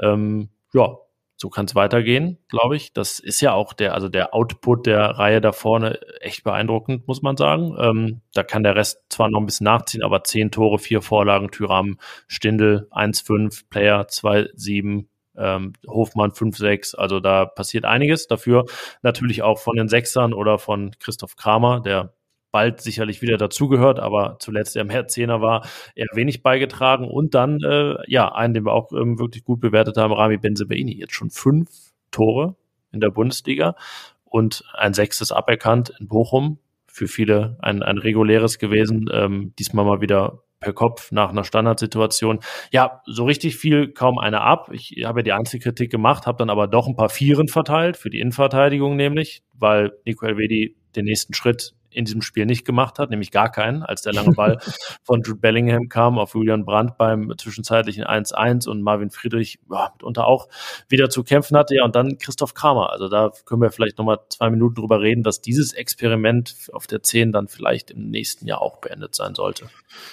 Ähm, ja, so kann es weitergehen, glaube ich. Das ist ja auch der, also der Output der Reihe da vorne echt beeindruckend, muss man sagen. Ähm, da kann der Rest zwar noch ein bisschen nachziehen, aber zehn Tore, vier Vorlagen, Tyram, Stindel 1-5, Player 2-7, ähm, Hofmann 5-6. Also da passiert einiges. Dafür natürlich auch von den Sechsern oder von Christoph Kramer, der bald sicherlich wieder dazugehört, aber zuletzt der mehr Zehner war, eher wenig beigetragen. Und dann, äh, ja, einen, den wir auch ähm, wirklich gut bewertet haben, Rami Benzebaini. Jetzt schon fünf Tore in der Bundesliga und ein sechstes aberkannt in Bochum. Für viele ein, ein reguläres gewesen. Ähm, diesmal mal wieder per Kopf nach einer Standardsituation. Ja, so richtig viel kaum einer ab. Ich habe ja die Einzelkritik gemacht, habe dann aber doch ein paar Vieren verteilt, für die Innenverteidigung nämlich, weil Nico Elvedi den nächsten Schritt in diesem Spiel nicht gemacht hat, nämlich gar keinen, als der lange Ball von Jude Bellingham kam auf Julian Brandt beim zwischenzeitlichen 1-1 und Marvin Friedrich ja, mitunter auch wieder zu kämpfen hatte. Ja, und dann Christoph Kramer. Also da können wir vielleicht nochmal zwei Minuten drüber reden, dass dieses Experiment auf der 10 dann vielleicht im nächsten Jahr auch beendet sein sollte.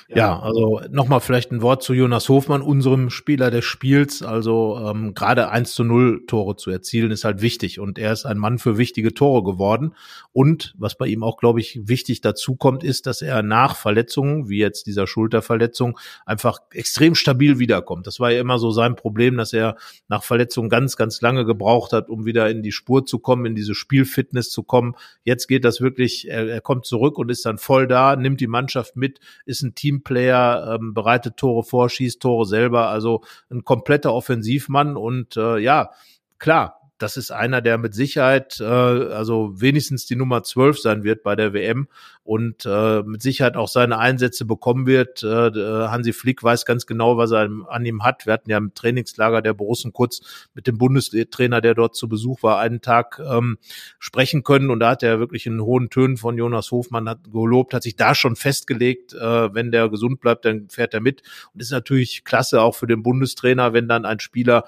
Ja, also nochmal vielleicht ein Wort zu Jonas Hofmann, unserem Spieler des Spiels. Also ähm, gerade 1 zu 0 Tore zu erzielen, ist halt wichtig. Und er ist ein Mann für wichtige Tore geworden. Und was bei ihm auch, glaube ich, wichtig dazu kommt, ist, dass er nach Verletzungen, wie jetzt dieser Schulterverletzung, einfach extrem stabil wiederkommt. Das war ja immer so sein Problem, dass er nach Verletzungen ganz, ganz lange gebraucht hat, um wieder in die Spur zu kommen, in diese Spielfitness zu kommen. Jetzt geht das wirklich, er, er kommt zurück und ist dann voll da, nimmt die Mannschaft mit, ist ein Teamplayer, ähm, bereitet Tore vor, schießt Tore selber, also ein kompletter Offensivmann und äh, ja, klar, das ist einer, der mit Sicherheit, äh, also wenigstens die Nummer 12 sein wird bei der WM und äh, mit Sicherheit auch seine Einsätze bekommen wird. Äh, äh, Hansi Flick weiß ganz genau, was er an ihm hat. Wir hatten ja im Trainingslager der Borussen kurz mit dem Bundestrainer, der dort zu Besuch war, einen Tag ähm, sprechen können und da hat er wirklich in hohen Tönen von Jonas Hofmann hat gelobt, hat sich da schon festgelegt, äh, wenn der gesund bleibt, dann fährt er mit und ist natürlich klasse auch für den Bundestrainer, wenn dann ein Spieler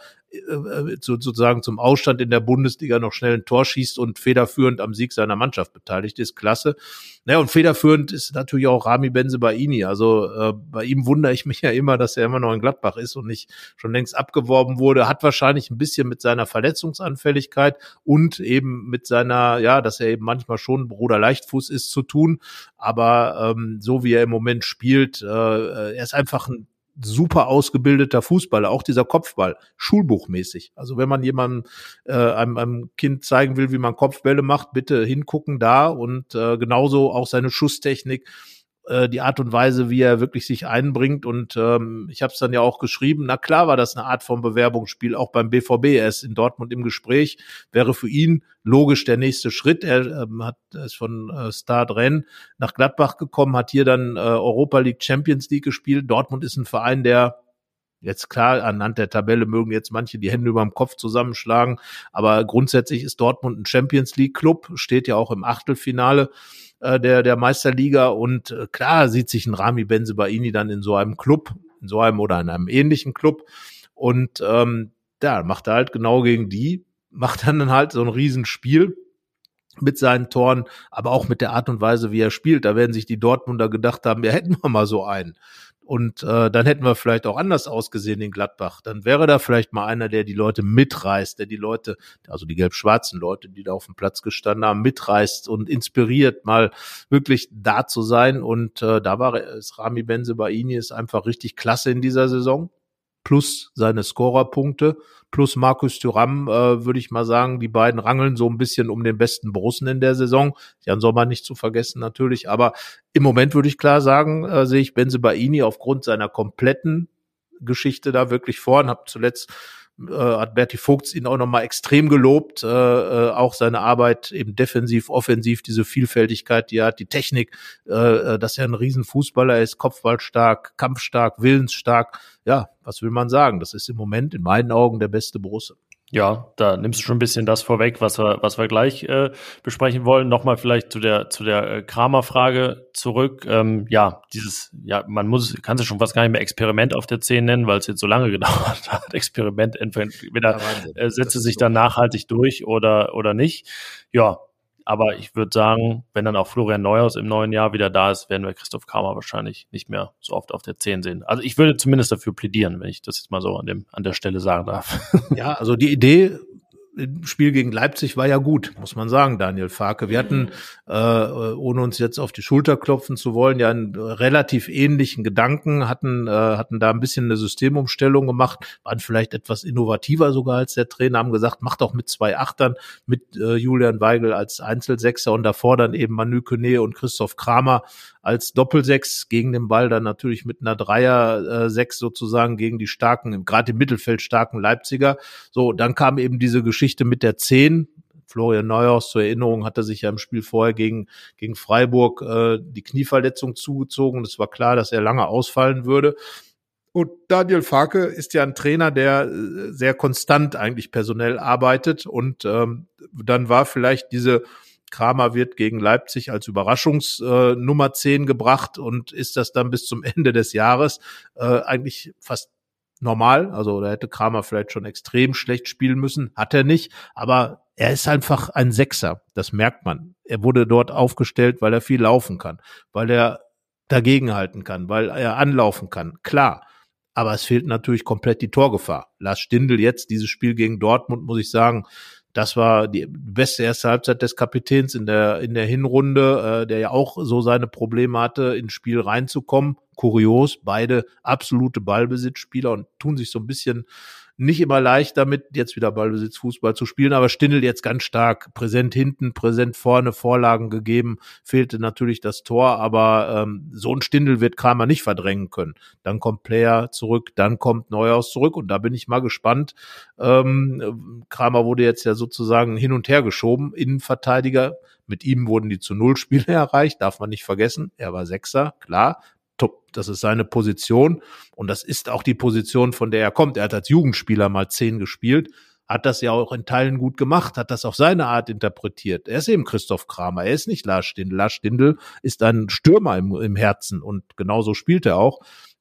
sozusagen zum Ausstand in der Bundesliga noch schnell ein Tor schießt und federführend am Sieg seiner Mannschaft beteiligt ist. Klasse. Naja, und federführend ist natürlich auch Rami Benzebaini. Also äh, bei ihm wundere ich mich ja immer, dass er immer noch in Gladbach ist und nicht schon längst abgeworben wurde. Hat wahrscheinlich ein bisschen mit seiner Verletzungsanfälligkeit und eben mit seiner, ja, dass er eben manchmal schon Bruder Leichtfuß ist zu tun. Aber ähm, so wie er im Moment spielt, äh, er ist einfach ein super ausgebildeter Fußballer, auch dieser Kopfball, schulbuchmäßig. Also wenn man jemandem äh, einem, einem Kind zeigen will, wie man Kopfbälle macht, bitte hingucken da und äh, genauso auch seine Schusstechnik, äh, die Art und Weise, wie er wirklich sich einbringt. Und ähm, ich habe es dann ja auch geschrieben, na klar war das eine Art von Bewerbungsspiel, auch beim BVB. Er ist in Dortmund im Gespräch, wäre für ihn logisch der nächste Schritt. Er ähm, hat ist von äh, Stade Rennes nach Gladbach gekommen, hat hier dann äh, Europa League Champions League gespielt. Dortmund ist ein Verein, der Jetzt klar, anhand der Tabelle mögen jetzt manche die Hände über dem Kopf zusammenschlagen, aber grundsätzlich ist Dortmund ein Champions League Club, steht ja auch im Achtelfinale äh, der der Meisterliga und äh, klar sieht sich ein Rami Benzebaini dann in so einem Club, in so einem oder in einem ähnlichen Club und ähm, ja, macht er halt genau gegen die macht dann halt so ein Riesenspiel mit seinen Toren, aber auch mit der Art und Weise, wie er spielt. Da werden sich die Dortmunder gedacht haben, ja, hätten wir mal so einen. Und äh, dann hätten wir vielleicht auch anders ausgesehen in Gladbach. Dann wäre da vielleicht mal einer, der die Leute mitreißt, der die Leute, also die gelb-schwarzen Leute, die da auf dem Platz gestanden haben, mitreißt und inspiriert, mal wirklich da zu sein. Und äh, da war es Rami Benzebaini ist einfach richtig klasse in dieser Saison plus seine Scorerpunkte plus Markus Thuram, äh, würde ich mal sagen, die beiden rangeln so ein bisschen um den besten Borussen in der Saison. Jan Sommer nicht zu vergessen natürlich, aber im Moment würde ich klar sagen, äh, sehe ich Benze Baini aufgrund seiner kompletten Geschichte da wirklich vor und habe zuletzt äh, hat Berti Vogts ihn auch nochmal extrem gelobt, äh, äh, auch seine Arbeit eben defensiv, offensiv, diese Vielfältigkeit, die er hat, die Technik, äh, äh dass er ein Riesenfußballer ist, kopfballstark, kampfstark, willensstark. Ja, was will man sagen? Das ist im Moment in meinen Augen der beste Borusse. Ja, da nimmst du schon ein bisschen das vorweg, was wir, was wir gleich äh, besprechen wollen. Nochmal vielleicht zu der, zu der äh, Kramer-Frage zurück. Ähm, ja, dieses, ja, man muss, kann es schon fast gar nicht mehr Experiment auf der 10 nennen, weil es jetzt so lange gedauert hat. Experiment entweder äh, setzt sich dann nachhaltig durch oder, oder nicht. Ja, aber ich würde sagen, wenn dann auch Florian Neuhaus im neuen Jahr wieder da ist, werden wir Christoph Kramer wahrscheinlich nicht mehr so oft auf der 10 sehen. Also ich würde zumindest dafür plädieren, wenn ich das jetzt mal so an, dem, an der Stelle sagen darf. Ja, also die Idee Spiel gegen Leipzig war ja gut, muss man sagen, Daniel Farke. Wir hatten, äh, ohne uns jetzt auf die Schulter klopfen zu wollen, ja einen relativ ähnlichen Gedanken, hatten, äh, hatten da ein bisschen eine Systemumstellung gemacht, waren vielleicht etwas innovativer sogar als der Trainer, haben gesagt, mach doch mit zwei Achtern, mit äh, Julian Weigel als Einzelsechser und davor dann eben Manu Kone und Christoph Kramer als Doppelsechs gegen den Ball, dann natürlich mit einer Dreier-Sechs sozusagen gegen die starken, gerade im Mittelfeld starken Leipziger. So, dann kam eben diese Geschichte mit der Zehn. Florian Neuhaus zur Erinnerung hatte sich ja im Spiel vorher gegen, gegen Freiburg äh, die Knieverletzung zugezogen. Es war klar, dass er lange ausfallen würde. Und Daniel Farke ist ja ein Trainer, der äh, sehr konstant eigentlich personell arbeitet. Und ähm, dann war vielleicht diese Kramer wird gegen Leipzig als Überraschungsnummer äh, 10 gebracht und ist das dann bis zum Ende des Jahres äh, eigentlich fast normal. Also da hätte Kramer vielleicht schon extrem schlecht spielen müssen, hat er nicht. Aber er ist einfach ein Sechser, das merkt man. Er wurde dort aufgestellt, weil er viel laufen kann, weil er dagegenhalten kann, weil er anlaufen kann. Klar. Aber es fehlt natürlich komplett die Torgefahr. Lars Stindl jetzt, dieses Spiel gegen Dortmund, muss ich sagen, das war die beste erste Halbzeit des Kapitäns in der, in der Hinrunde, äh, der ja auch so seine Probleme hatte, ins Spiel reinzukommen. Kurios, beide absolute Ballbesitzspieler und tun sich so ein bisschen nicht immer leicht damit, jetzt wieder Ballbesitz Fußball zu spielen, aber Stindel jetzt ganz stark, präsent hinten, präsent vorne, Vorlagen gegeben, fehlte natürlich das Tor, aber ähm, so ein Stindel wird Kramer nicht verdrängen können. Dann kommt Player zurück, dann kommt Neuhaus zurück und da bin ich mal gespannt. Ähm, Kramer wurde jetzt ja sozusagen hin und her geschoben, Innenverteidiger, mit ihm wurden die zu Null Spiele erreicht, darf man nicht vergessen. Er war Sechser, klar top. Das ist seine Position und das ist auch die Position, von der er kommt. Er hat als Jugendspieler mal zehn gespielt, hat das ja auch in Teilen gut gemacht, hat das auf seine Art interpretiert. Er ist eben Christoph Kramer, er ist nicht Lars Stindl. Lars Stindl ist ein Stürmer im, im Herzen und genauso spielt er auch.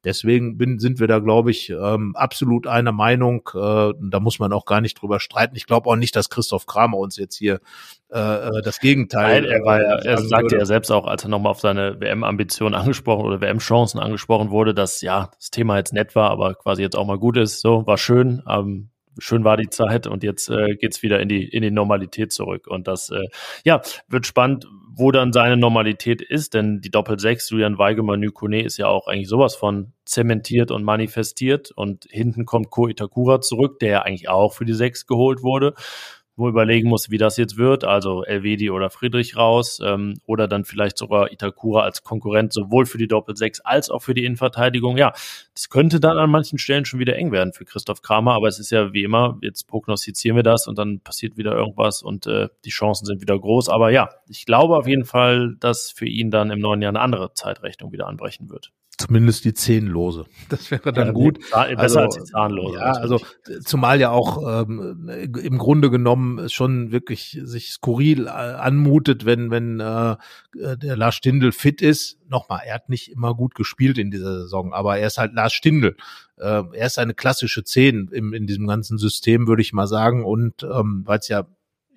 Deswegen bin, sind wir da, glaube ich, ähm, absolut einer Meinung. Äh, da muss man auch gar nicht drüber streiten. Ich glaube auch nicht, dass Christoph Kramer uns jetzt hier äh, äh das Gegenteil. Nein, er war ja, er sagte ja selbst auch, als er nochmal auf seine WM-Ambitionen angesprochen oder WM-Chancen angesprochen wurde, dass ja das Thema jetzt nett war, aber quasi jetzt auch mal gut ist. So war schön. Ähm, schön war die Zeit und jetzt äh, geht's wieder in die in die Normalität zurück. Und das äh, ja wird spannend, wo dann seine Normalität ist, denn die Doppel 6 Julian Weigemann Nykone ist ja auch eigentlich sowas von zementiert und manifestiert. Und hinten kommt Ko Itakura zurück, der ja eigentlich auch für die 6 geholt wurde wo überlegen muss, wie das jetzt wird, also Elvedi oder Friedrich raus ähm, oder dann vielleicht sogar Itakura als Konkurrent sowohl für die Doppel-6 als auch für die Innenverteidigung. Ja, das könnte dann an manchen Stellen schon wieder eng werden für Christoph Kramer, aber es ist ja wie immer, jetzt prognostizieren wir das und dann passiert wieder irgendwas und äh, die Chancen sind wieder groß. Aber ja, ich glaube auf jeden Fall, dass für ihn dann im neuen Jahr eine andere Zeitrechnung wieder anbrechen wird. Zumindest die Zehnlose. Das wäre dann ja, gut. besser also, als die Zahnlose. Ja, also zumal ja auch ähm, im Grunde genommen schon wirklich sich skurril äh, anmutet, wenn wenn äh, der Lars Stindl fit ist. Nochmal, er hat nicht immer gut gespielt in dieser Saison, aber er ist halt Lars Stindl. Äh, er ist eine klassische Zehn im, in diesem ganzen System, würde ich mal sagen. Und ähm, weil es ja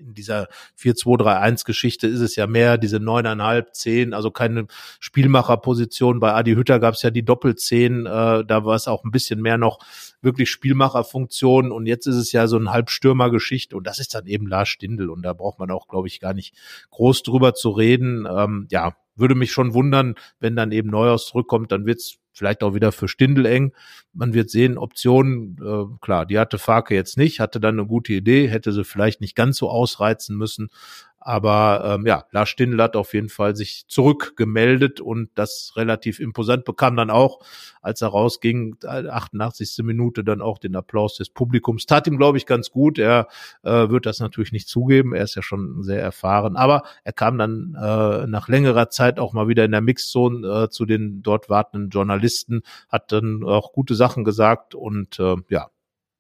in dieser 4-2-3-1-Geschichte ist es ja mehr diese neuneinhalb, zehn, also keine Spielmacherposition. Bei Adi Hütter gab es ja die Doppelzehn, äh, da war es auch ein bisschen mehr noch wirklich Spielmacherfunktion und jetzt ist es ja so ein Halbstürmer-Geschichte und das ist dann eben Lars Stindl und da braucht man auch, glaube ich, gar nicht groß drüber zu reden. Ähm, ja, würde mich schon wundern, wenn dann eben Neuhaus zurückkommt, dann wird's vielleicht auch wieder für Stindel eng. Man wird sehen, Optionen, äh, klar, die hatte Farke jetzt nicht, hatte dann eine gute Idee, hätte sie vielleicht nicht ganz so ausreizen müssen, aber ähm, ja, Lars Stindl hat auf jeden Fall sich zurückgemeldet und das relativ imposant bekam dann auch, als er rausging, 88. Minute dann auch den Applaus des Publikums. Tat ihm, glaube ich, ganz gut. Er äh, wird das natürlich nicht zugeben, er ist ja schon sehr erfahren, aber er kam dann äh, nach längerer Zeit auch mal wieder in der Mixzone äh, zu den dort wartenden Journalisten, hat dann auch gute Sachen gesagt und äh, ja,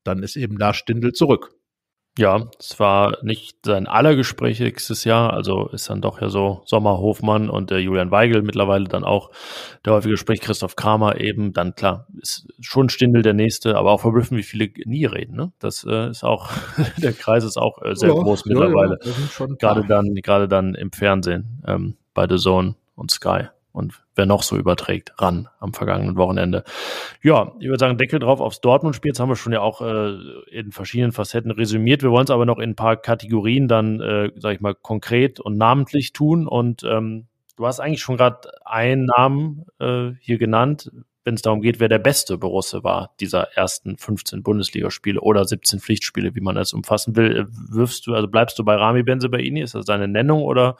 dann ist eben Lars Stindl zurück. Ja, es war nicht sein allergesprächigstes Jahr, also ist dann doch ja so Sommer Hofmann und der Julian Weigel mittlerweile dann auch der häufige Gespräch Christoph Kramer eben, dann klar, ist schon Stindel der nächste, aber auch verblüffen, wie viele nie reden, ne? Das äh, ist auch, der Kreis ist auch äh, sehr ja, groß mittlerweile. Ja, ja, gerade dann, gerade dann im Fernsehen, ähm, bei The Zone und Sky und wer noch so überträgt, ran am vergangenen Wochenende. Ja, ich würde sagen, Deckel drauf aufs Dortmund-Spiel. Jetzt haben wir schon ja auch äh, in verschiedenen Facetten resümiert. Wir wollen es aber noch in ein paar Kategorien dann, äh, sag ich mal, konkret und namentlich tun. Und ähm, du hast eigentlich schon gerade einen Namen äh, hier genannt, wenn es darum geht, wer der beste Borusse war, dieser ersten 15 Bundesligaspiele oder 17 Pflichtspiele, wie man das umfassen will. Äh, wirfst du, also bleibst du bei Rami Benzebaini? Ist das seine Nennung oder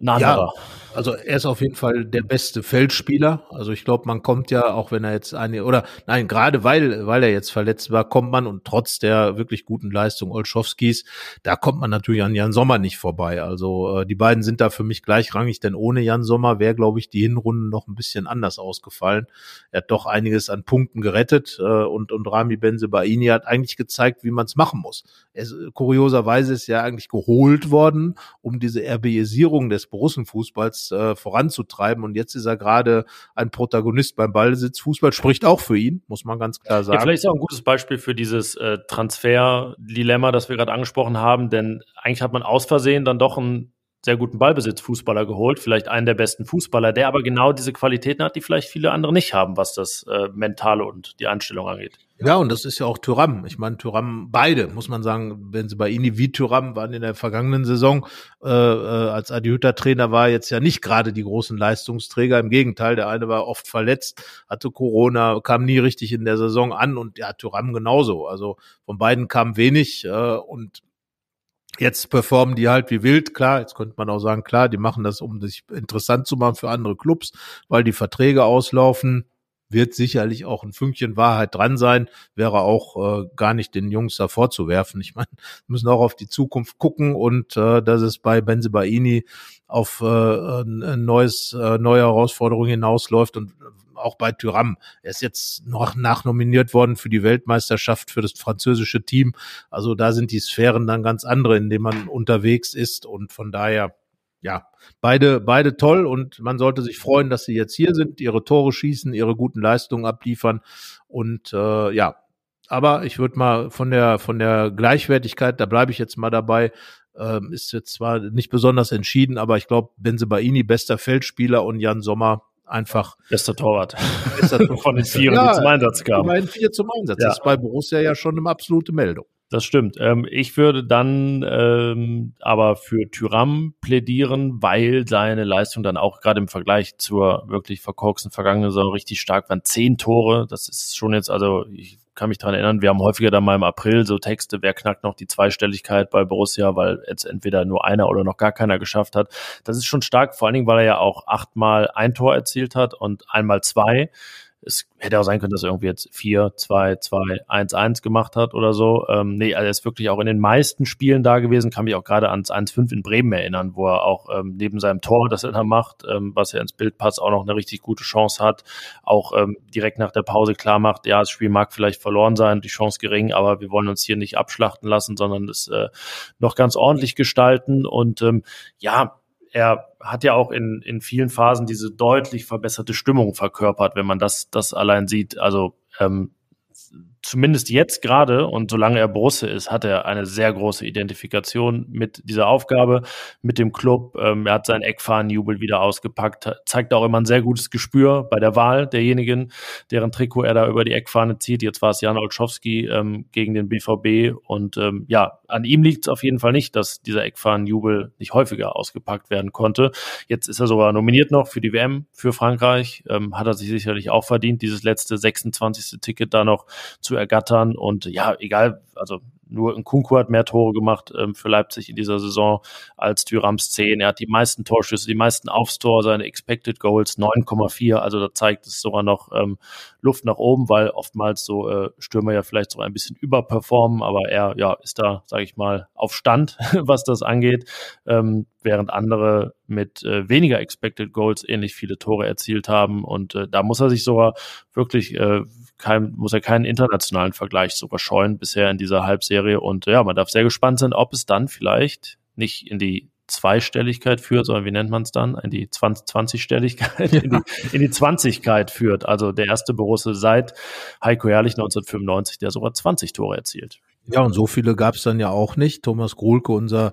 ein anderer? Ja also er ist auf jeden Fall der beste Feldspieler. Also ich glaube, man kommt ja, auch wenn er jetzt eine, oder nein, gerade weil, weil er jetzt verletzt war, kommt man und trotz der wirklich guten Leistung Olschowskis, da kommt man natürlich an Jan Sommer nicht vorbei. Also äh, die beiden sind da für mich gleichrangig, denn ohne Jan Sommer wäre, glaube ich, die Hinrunde noch ein bisschen anders ausgefallen. Er hat doch einiges an Punkten gerettet äh, und, und Rami Benzebaini hat eigentlich gezeigt, wie man es machen muss. Er, kurioserweise ist ja eigentlich geholt worden, um diese RBisierung des Borussenfußballs äh, voranzutreiben. Und jetzt ist er gerade ein Protagonist beim Ballsitz. Fußball spricht auch für ihn, muss man ganz klar sagen. Ja, vielleicht ist auch ein gutes Beispiel für dieses äh, Transfer-Dilemma, das wir gerade angesprochen haben, denn eigentlich hat man aus Versehen dann doch einen sehr guten Ballbesitz-Fußballer geholt, vielleicht einen der besten Fußballer, der aber genau diese Qualitäten hat, die vielleicht viele andere nicht haben, was das äh, Mentale und die Einstellung angeht. Ja, und das ist ja auch Tyram. Ich meine, Tyram, beide, muss man sagen, wenn sie bei Ini wie Tyram waren in der vergangenen Saison, äh, äh, als Adi Hütter Trainer war, jetzt ja nicht gerade die großen Leistungsträger. Im Gegenteil, der eine war oft verletzt, hatte Corona, kam nie richtig in der Saison an und ja, Tyram genauso. Also von beiden kam wenig äh, und Jetzt performen die halt wie wild, klar, jetzt könnte man auch sagen, klar, die machen das, um sich interessant zu machen für andere Clubs, weil die Verträge auslaufen wird sicherlich auch ein Fünkchen Wahrheit dran sein, wäre auch äh, gar nicht den Jungs da vorzuwerfen. Ich meine, müssen auch auf die Zukunft gucken und äh, dass es bei Benzebaini auf äh, ein neues, äh, neue Herausforderungen hinausläuft und auch bei Tyram. Er ist jetzt noch nachnominiert worden für die Weltmeisterschaft für das französische Team. Also da sind die Sphären dann ganz andere, in denen man unterwegs ist und von daher ja, beide, beide toll und man sollte sich freuen, dass sie jetzt hier sind, ihre Tore schießen, ihre guten Leistungen abliefern und äh, ja, aber ich würde mal von der von der Gleichwertigkeit, da bleibe ich jetzt mal dabei, ähm, ist jetzt zwar nicht besonders entschieden, aber ich glaube, Benzebaini bester Feldspieler und Jan Sommer einfach bester Torwart. Bester Torwart. von den vier, ja, die zum Einsatz kamen. vier zum Einsatz. Ja. Das ist bei Borussia ja schon eine absolute Meldung. Das stimmt. Ähm, ich würde dann ähm, aber für Tyram plädieren, weil seine Leistung dann auch gerade im Vergleich zur wirklich verkorksten vergangenen Saison richtig stark waren. Zehn Tore, das ist schon jetzt, also ich kann mich dran erinnern, wir haben häufiger dann mal im April so Texte, wer knackt noch die Zweistelligkeit bei Borussia, weil jetzt entweder nur einer oder noch gar keiner geschafft hat. Das ist schon stark, vor allen Dingen, weil er ja auch achtmal ein Tor erzielt hat und einmal zwei es hätte auch sein können, dass er irgendwie jetzt 4, 2, 2, 1, 1 gemacht hat oder so. Ähm, nee, also er ist wirklich auch in den meisten Spielen da gewesen, kann mich auch gerade ans 1-5 in Bremen erinnern, wo er auch ähm, neben seinem Tor, das er da macht, ähm, was er ins Bild passt, auch noch eine richtig gute Chance hat, auch ähm, direkt nach der Pause klar macht, ja, das Spiel mag vielleicht verloren sein, die Chance gering, aber wir wollen uns hier nicht abschlachten lassen, sondern es äh, noch ganz ordentlich gestalten. Und ähm, ja, er hat ja auch in, in vielen Phasen diese deutlich verbesserte Stimmung verkörpert, wenn man das, das allein sieht. Also ähm, zumindest jetzt gerade und solange er Borusse ist, hat er eine sehr große Identifikation mit dieser Aufgabe, mit dem Club. Ähm, er hat seinen Eckfahnenjubel wieder ausgepackt, zeigt auch immer ein sehr gutes Gespür bei der Wahl derjenigen, deren Trikot er da über die Eckfahne zieht. Jetzt war es Jan Olszowski ähm, gegen den BVB und ähm, ja, an ihm liegt es auf jeden Fall nicht, dass dieser Eckfahnenjubel nicht häufiger ausgepackt werden konnte. Jetzt ist er sogar nominiert noch für die WM für Frankreich, ähm, hat er sich sicherlich auch verdient, dieses letzte 26. Ticket da noch zu ergattern. Und ja, egal, also nur Nkunku hat mehr Tore gemacht ähm, für Leipzig in dieser Saison als Thürams 10. Er hat die meisten Torschüsse, die meisten aufs Tor, seine Expected Goals 9,4. Also da zeigt es sogar noch ähm, Luft nach oben, weil oftmals so äh, Stürmer ja vielleicht so ein bisschen überperformen, aber er ja ist da, sage ich mal, auf Stand, was das angeht, ähm, während andere mit äh, weniger Expected Goals ähnlich viele Tore erzielt haben. Und äh, da muss er sich sogar wirklich äh, kein, muss er keinen internationalen Vergleich sogar scheuen bisher in dieser Halbserie. Und ja, man darf sehr gespannt sein, ob es dann vielleicht nicht in die Zweistelligkeit führt, sondern wie nennt man es dann? In die 20-Stelligkeit, ja. in, die, in die 20 führt. Also der erste Borusse seit Heiko Herrlich 1995, der sogar 20 Tore erzielt. Ja, und so viele gab es dann ja auch nicht. Thomas Gruhlke, unser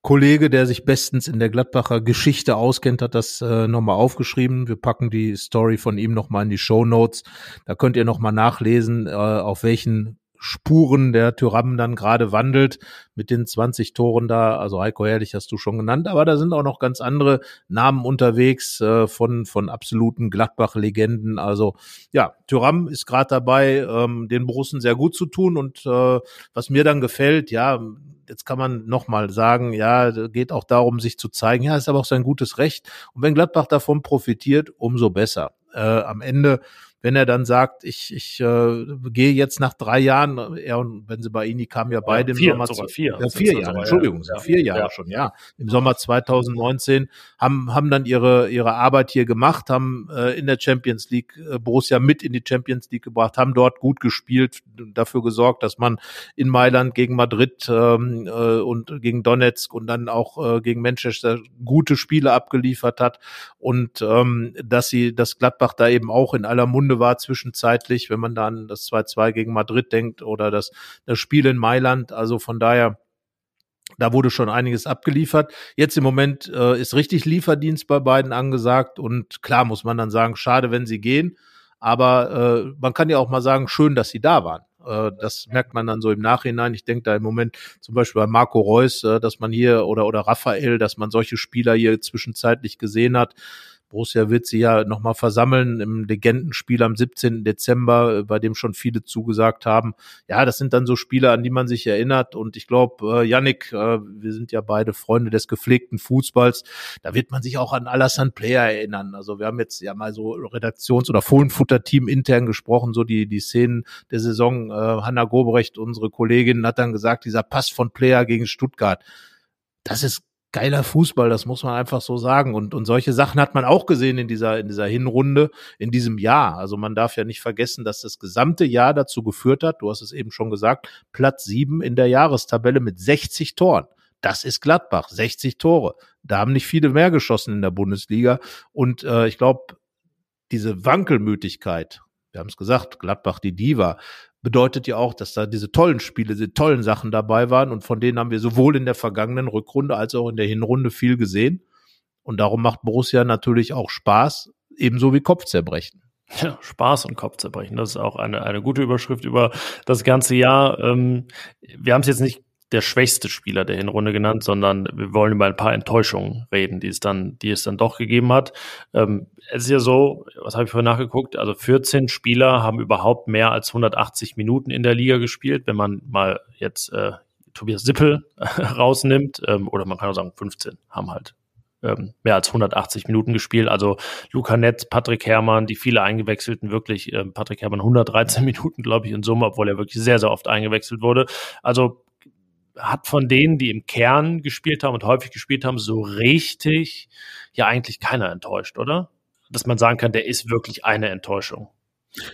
Kollege, der sich bestens in der Gladbacher Geschichte auskennt, hat das äh, nochmal aufgeschrieben. Wir packen die Story von ihm nochmal in die Show Notes. Da könnt ihr nochmal nachlesen, äh, auf welchen Spuren der Tyram dann gerade wandelt mit den 20 Toren da. Also Heiko Herrlich hast du schon genannt, aber da sind auch noch ganz andere Namen unterwegs äh, von, von absoluten Gladbach-Legenden. Also ja, Tyram ist gerade dabei, ähm, den Borussen sehr gut zu tun und äh, was mir dann gefällt, ja, jetzt kann man nochmal sagen, ja, geht auch darum, sich zu zeigen. Ja, ist aber auch sein gutes Recht. Und wenn Gladbach davon profitiert, umso besser. Äh, am Ende wenn er dann sagt, ich, ich äh, gehe jetzt nach drei Jahren, er und Benzebaini kamen ja beide ja, vier, im Sommer sogar vier, ja, vier Jahre, Entschuldigung, ja, vier Jahre ja. schon, ja. Im Sommer 2019 haben haben dann ihre ihre Arbeit hier gemacht, haben äh, in der Champions League äh, Borussia mit in die Champions League gebracht, haben dort gut gespielt, dafür gesorgt, dass man in Mailand gegen Madrid ähm, äh, und gegen Donetsk und dann auch äh, gegen Manchester gute Spiele abgeliefert hat und ähm, dass sie das Gladbach da eben auch in aller Munde Runde war zwischenzeitlich, wenn man dann das 2-2 gegen Madrid denkt oder das, das Spiel in Mailand. Also von daher, da wurde schon einiges abgeliefert. Jetzt im Moment äh, ist richtig Lieferdienst bei beiden angesagt und klar muss man dann sagen, schade, wenn sie gehen. Aber äh, man kann ja auch mal sagen, schön, dass sie da waren. Äh, das merkt man dann so im Nachhinein. Ich denke da im Moment zum Beispiel bei Marco Reus, äh, dass man hier oder oder Raphael, dass man solche Spieler hier zwischenzeitlich gesehen hat. Borussia wird sie ja nochmal versammeln im Legendenspiel am 17. Dezember, äh, bei dem schon viele zugesagt haben. Ja, das sind dann so Spiele, an die man sich erinnert. Und ich glaube, äh, Yannick, äh, wir sind ja beide Freunde des gepflegten Fußballs, da wird man sich auch an Alassane Player erinnern. Also wir haben jetzt ja mal so Redaktions- oder Fohlenfutter-Team intern gesprochen, so die, die Szenen der Saison. Äh, Hanna Gobrecht, unsere Kollegin, hat dann gesagt, dieser Pass von Player gegen Stuttgart, das ist geiler Fußball, das muss man einfach so sagen. Und, und solche Sachen hat man auch gesehen in dieser, in dieser Hinrunde, in diesem Jahr. Also man darf ja nicht vergessen, dass das gesamte Jahr dazu geführt hat, du hast es eben schon gesagt, Platz sieben in der Jahrestabelle mit 60 Toren. Das ist Gladbach, 60 Tore. Da haben nicht viele mehr geschossen in der Bundesliga. Und äh, ich glaube, diese Wankelmütigkeit, wir haben es gesagt, Gladbach die Diva, bedeutet ja auch, dass da diese tollen Spiele, diese tollen Sachen dabei waren und von denen haben wir sowohl in der vergangenen Rückrunde als auch in der Hinrunde viel gesehen. Und darum macht Borussia natürlich auch Spaß, ebenso wie Kopfzerbrechen. Ja, Spaß und Kopfzerbrechen. Das ist auch eine, eine gute Überschrift über das ganze Jahr. Ähm, wir haben es jetzt nicht der schwächste Spieler der Hinrunde genannt, sondern wir wollen über ein paar Enttäuschungen reden, die es dann, die es dann doch gegeben hat. Ähm, es ist ja so, was habe ich vorhin nachgeguckt? Also 14 Spieler haben überhaupt mehr als 180 Minuten in der Liga gespielt, wenn man mal jetzt äh, Tobias Sippel rausnimmt, ähm, oder man kann auch sagen 15 haben halt ähm, mehr als 180 Minuten gespielt. Also Luca Netz, Patrick Herrmann, die viele Eingewechselten wirklich, äh, Patrick Herrmann 113 Minuten, glaube ich, in Summe, obwohl er wirklich sehr, sehr oft eingewechselt wurde. Also hat von denen, die im Kern gespielt haben und häufig gespielt haben, so richtig ja eigentlich keiner enttäuscht, oder? Dass man sagen kann, der ist wirklich eine Enttäuschung.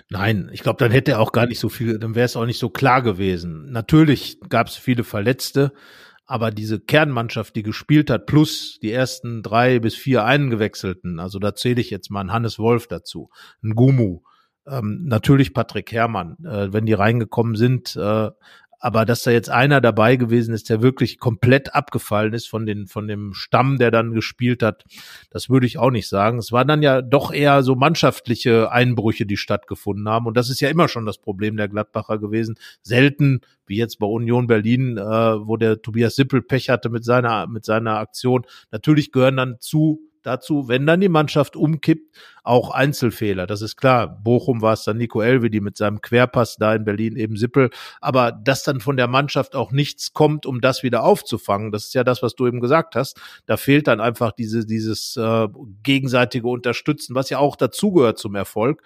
Nein, ich glaube, dann hätte er auch gar nicht so viel, dann wäre es auch nicht so klar gewesen. Natürlich gab es viele Verletzte, aber diese Kernmannschaft, die gespielt hat, plus die ersten drei bis vier Eingewechselten, also da zähle ich jetzt mal einen Hannes Wolf dazu, einen Gumu, ähm, natürlich Patrick Herrmann, äh, wenn die reingekommen sind, äh, aber dass da jetzt einer dabei gewesen ist, der wirklich komplett abgefallen ist von den, von dem Stamm, der dann gespielt hat, das würde ich auch nicht sagen. Es waren dann ja doch eher so mannschaftliche Einbrüche, die stattgefunden haben. Und das ist ja immer schon das Problem der Gladbacher gewesen. Selten, wie jetzt bei Union Berlin, äh, wo der Tobias Sippel Pech hatte mit seiner, mit seiner Aktion. Natürlich gehören dann zu dazu, wenn dann die Mannschaft umkippt, auch Einzelfehler. Das ist klar. Bochum war es dann Nico Elvedi mit seinem Querpass, da in Berlin eben Sippel. Aber dass dann von der Mannschaft auch nichts kommt, um das wieder aufzufangen, das ist ja das, was du eben gesagt hast. Da fehlt dann einfach diese, dieses äh, gegenseitige Unterstützen, was ja auch dazugehört zum Erfolg,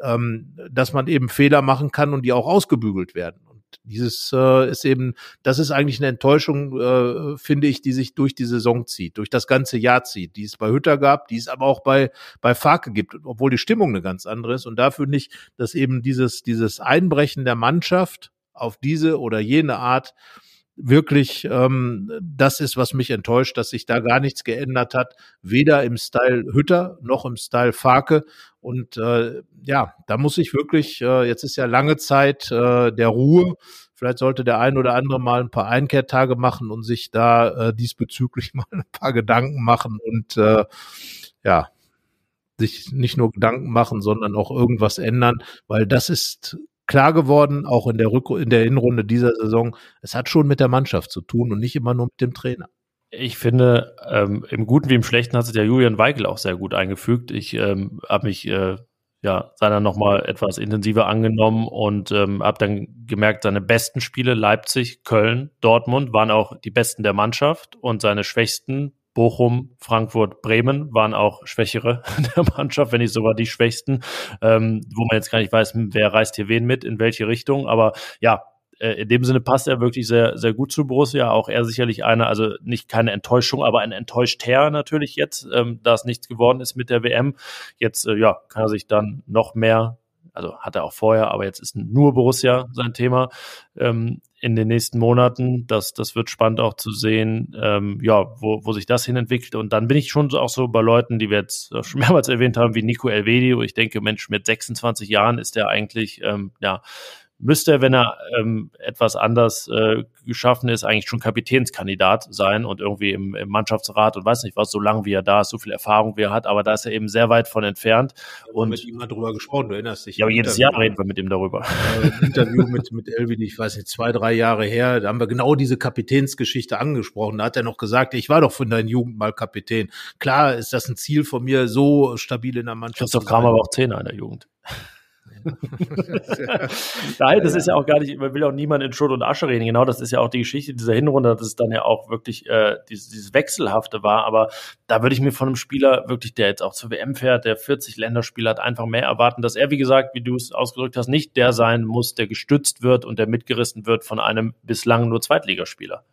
ähm, dass man eben Fehler machen kann und die auch ausgebügelt werden dieses äh, ist eben, das ist eigentlich eine Enttäuschung, äh, finde ich, die sich durch die Saison zieht, durch das ganze Jahr zieht, die es bei Hütter gab, die es aber auch bei, bei Farke gibt, obwohl die Stimmung eine ganz andere ist. Und da finde ich, dass eben dieses, dieses Einbrechen der Mannschaft auf diese oder jene Art wirklich ähm, das ist, was mich enttäuscht, dass sich da gar nichts geändert hat, weder im Style Hütter noch im Style Farke. Und äh, ja, da muss ich wirklich, äh, jetzt ist ja lange Zeit äh, der Ruhe. Vielleicht sollte der ein oder andere mal ein paar Einkehrtage machen und sich da äh, diesbezüglich mal ein paar Gedanken machen und äh, ja, sich nicht nur Gedanken machen, sondern auch irgendwas ändern, weil das ist klar geworden, auch in der, Rück in der Hinrunde dieser Saison, es hat schon mit der Mannschaft zu tun und nicht immer nur mit dem Trainer. Ich finde, ähm, im Guten wie im Schlechten hat sich der Julian Weigel auch sehr gut eingefügt. Ich ähm, habe mich äh, ja seiner nochmal etwas intensiver angenommen und ähm, habe dann gemerkt, seine besten Spiele Leipzig, Köln, Dortmund waren auch die besten der Mannschaft und seine schwächsten Bochum, Frankfurt, Bremen waren auch Schwächere der Mannschaft, wenn nicht sogar die Schwächsten, ähm, wo man jetzt gar nicht weiß, hm, wer reißt hier wen mit, in welche Richtung. Aber ja, äh, in dem Sinne passt er wirklich sehr, sehr gut zu Borussia. Auch er sicherlich einer, also nicht keine Enttäuschung, aber ein enttäuschter natürlich jetzt, ähm, da es nichts geworden ist mit der WM. Jetzt, äh, ja, kann er sich dann noch mehr also hat er auch vorher, aber jetzt ist nur Borussia sein Thema ähm, in den nächsten Monaten. Das, das wird spannend auch zu sehen, ähm, ja, wo, wo sich das hin entwickelt. Und dann bin ich schon auch so bei Leuten, die wir jetzt schon mehrmals erwähnt haben, wie Nico Elvedi, wo ich denke, Mensch, mit 26 Jahren ist der eigentlich, ähm, ja, müsste, wenn er ähm, etwas anders äh, geschaffen ist, eigentlich schon Kapitänskandidat sein und irgendwie im, im Mannschaftsrat und weiß nicht was, so lange wie er da ist, so viel Erfahrung wie er hat, aber da ist er eben sehr weit von entfernt. Wir und mit ihm mal drüber gesprochen, du erinnerst dich. Ja, aber jedes Jahr reden wir mit ihm darüber. Äh, Interview mit, mit Elvi, ich weiß nicht, zwei, drei Jahre her, da haben wir genau diese Kapitänsgeschichte angesprochen. Da hat er noch gesagt, ich war doch von deiner Jugend mal Kapitän. Klar ist das ein Ziel von mir, so stabil in der Mannschaft. Christoph Kramer war auch Zehner in der Jugend. Nein, das ist ja auch gar nicht, man will auch niemand in Schutt und Asche reden. Genau, das ist ja auch die Geschichte dieser Hinrunde, dass es dann ja auch wirklich äh, dieses, dieses Wechselhafte war. Aber da würde ich mir von einem Spieler wirklich, der jetzt auch zur WM fährt, der 40 Länderspieler hat, einfach mehr erwarten, dass er, wie gesagt, wie du es ausgedrückt hast, nicht der sein muss, der gestützt wird und der mitgerissen wird von einem bislang nur Zweitligaspieler.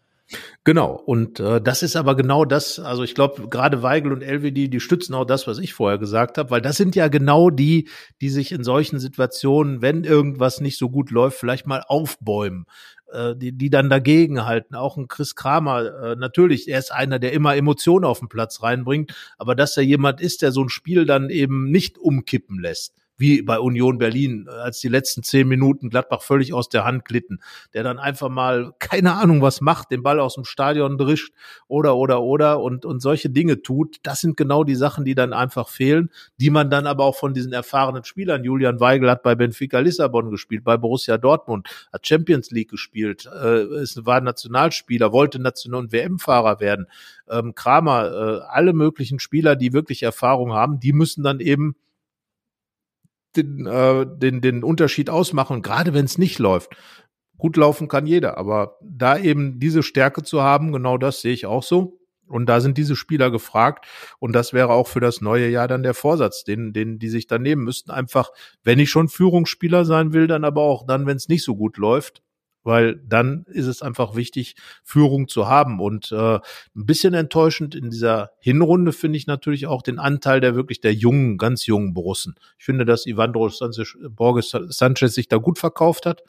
Genau, und äh, das ist aber genau das, also ich glaube, gerade Weigel und LWD, die stützen auch das, was ich vorher gesagt habe, weil das sind ja genau die, die sich in solchen Situationen, wenn irgendwas nicht so gut läuft, vielleicht mal aufbäumen, äh, die, die dann dagegen halten. Auch ein Chris Kramer, äh, natürlich, er ist einer, der immer Emotionen auf den Platz reinbringt, aber dass er jemand ist, der so ein Spiel dann eben nicht umkippen lässt wie bei Union Berlin, als die letzten zehn Minuten Gladbach völlig aus der Hand glitten, der dann einfach mal keine Ahnung was macht, den Ball aus dem Stadion drischt oder oder oder und und solche Dinge tut. Das sind genau die Sachen, die dann einfach fehlen, die man dann aber auch von diesen erfahrenen Spielern. Julian Weigel hat bei Benfica Lissabon gespielt, bei Borussia Dortmund hat Champions League gespielt, äh, ist, war Nationalspieler, wollte National- und WM-Fahrer werden. Ähm, Kramer, äh, alle möglichen Spieler, die wirklich Erfahrung haben, die müssen dann eben den, äh, den, den Unterschied ausmachen, gerade wenn es nicht läuft. Gut laufen kann jeder, aber da eben diese Stärke zu haben, genau das sehe ich auch so. Und da sind diese Spieler gefragt. Und das wäre auch für das neue Jahr dann der Vorsatz, den, den die sich dann nehmen müssten. Einfach, wenn ich schon Führungsspieler sein will, dann aber auch dann, wenn es nicht so gut läuft, weil dann ist es einfach wichtig, Führung zu haben. Und äh, ein bisschen enttäuschend in dieser Hinrunde finde ich natürlich auch den Anteil der wirklich der jungen, ganz jungen Borussen. Ich finde, dass Ivandro Sanchez, Borges Sanchez sich da gut verkauft hat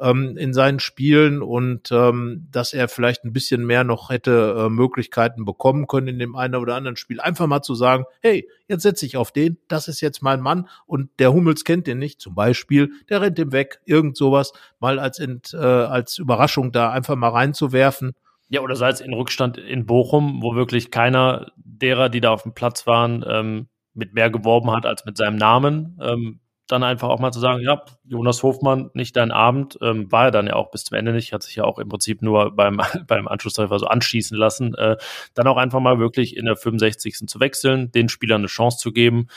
ähm, in seinen Spielen und ähm, dass er vielleicht ein bisschen mehr noch hätte äh, Möglichkeiten bekommen können in dem einen oder anderen Spiel. Einfach mal zu sagen, hey, jetzt setze ich auf den, das ist jetzt mein Mann und der Hummels kennt den nicht, zum Beispiel, der rennt ihm weg, irgend sowas, mal als, Ent, äh, als Überraschung da einfach mal reinzuwerfen. Ja, oder sei es in Rückstand in Bochum, wo wirklich keiner derer, die da auf dem Platz waren, ähm, mit mehr geworben hat als mit seinem Namen. Ähm, dann einfach auch mal zu sagen, ja, Jonas Hofmann, nicht dein Abend, ähm, war er dann ja auch bis zum Ende nicht, hat sich ja auch im Prinzip nur beim, beim Anschlusstreffer so anschießen lassen, äh, dann auch einfach mal wirklich in der 65. zu wechseln, den Spielern eine Chance zu geben.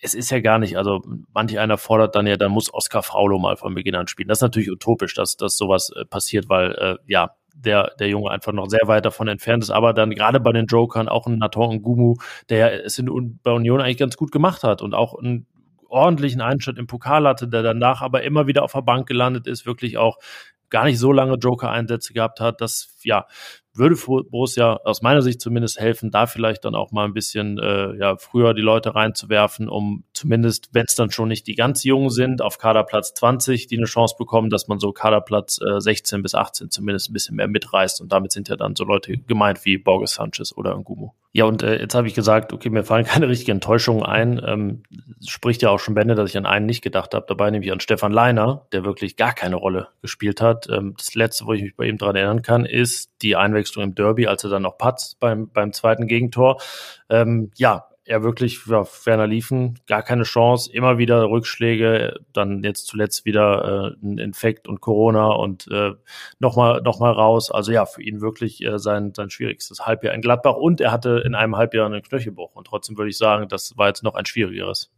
Es ist ja gar nicht, also manch einer fordert dann ja, dann muss Oskar Fraulo mal von Beginn an spielen. Das ist natürlich utopisch, dass, dass sowas äh, passiert, weil äh, ja, der, der Junge einfach noch sehr weit davon entfernt ist, aber dann gerade bei den Jokern auch ein Nathan Ngumu, der es in, bei Union eigentlich ganz gut gemacht hat und auch ein ordentlichen Einschnitt im Pokal hatte, der danach aber immer wieder auf der Bank gelandet ist, wirklich auch gar nicht so lange Joker-Einsätze gehabt hat, das ja würde Borussia aus meiner Sicht zumindest helfen, da vielleicht dann auch mal ein bisschen äh, ja, früher die Leute reinzuwerfen, um zumindest, wenn es dann schon nicht die ganz Jungen sind, auf Kaderplatz 20, die eine Chance bekommen, dass man so Kaderplatz äh, 16 bis 18 zumindest ein bisschen mehr mitreißt. Und damit sind ja dann so Leute gemeint wie Borges Sanchez oder Ngumo. Ja, und äh, jetzt habe ich gesagt, okay, mir fallen keine richtigen Enttäuschungen ein. Ähm, spricht ja auch schon Bände, dass ich an einen nicht gedacht habe, dabei nämlich an Stefan Leiner, der wirklich gar keine Rolle gespielt hat. Ähm, das letzte, wo ich mich bei ihm dran erinnern kann, ist die Einwechslung im Derby, als er dann noch patzt beim, beim zweiten Gegentor. Ähm, ja, er wirklich, ja, Werner Liefen, gar keine Chance, immer wieder Rückschläge, dann jetzt zuletzt wieder äh, ein Infekt und Corona und äh, nochmal noch mal raus. Also ja, für ihn wirklich äh, sein, sein schwierigstes Halbjahr in Gladbach und er hatte in einem Halbjahr einen Knöchelbruch und trotzdem würde ich sagen, das war jetzt noch ein schwierigeres.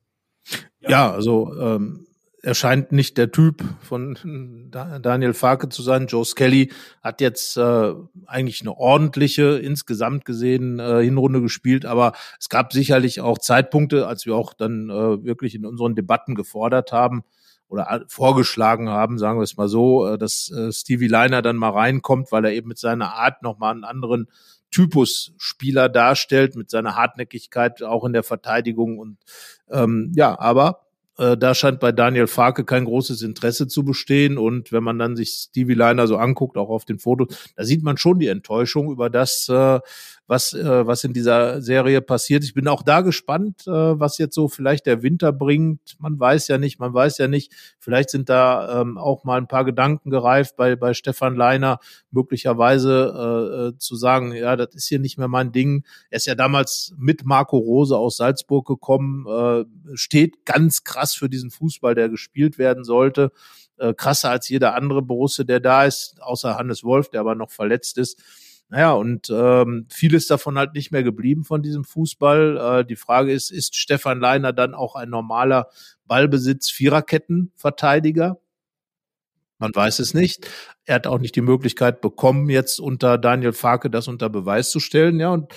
Ja, also ähm, er scheint nicht der Typ von Daniel Farke zu sein. Joe Skelly hat jetzt äh, eigentlich eine ordentliche, insgesamt gesehen, äh, Hinrunde gespielt, aber es gab sicherlich auch Zeitpunkte, als wir auch dann äh, wirklich in unseren Debatten gefordert haben oder vorgeschlagen haben, sagen wir es mal so, äh, dass äh, Stevie Liner dann mal reinkommt, weil er eben mit seiner Art nochmal einen anderen Typus Spieler darstellt, mit seiner Hartnäckigkeit auch in der Verteidigung und ähm, ja, aber äh, da scheint bei Daniel Farke kein großes Interesse zu bestehen. Und wenn man dann sich Stevie Liner so anguckt, auch auf den Fotos, da sieht man schon die Enttäuschung über das, äh, was, äh, was in dieser Serie passiert. Ich bin auch da gespannt, äh, was jetzt so vielleicht der Winter bringt. Man weiß ja nicht, man weiß ja nicht. Vielleicht sind da ähm, auch mal ein paar Gedanken gereift bei, bei Stefan Leiner, möglicherweise äh, äh, zu sagen, ja, das ist hier nicht mehr mein Ding. Er ist ja damals mit Marco Rose aus Salzburg gekommen, äh, steht ganz krass für diesen Fußball, der gespielt werden sollte. Äh, krasser als jeder andere Borusse, der da ist, außer Hannes Wolf, der aber noch verletzt ist. Naja, und ähm, vieles davon halt nicht mehr geblieben von diesem Fußball. Äh, die Frage ist, ist Stefan Leiner dann auch ein normaler Ballbesitz-Viererketten-Verteidiger? Man weiß es nicht. Er hat auch nicht die Möglichkeit bekommen, jetzt unter Daniel Farke das unter Beweis zu stellen. Ja, und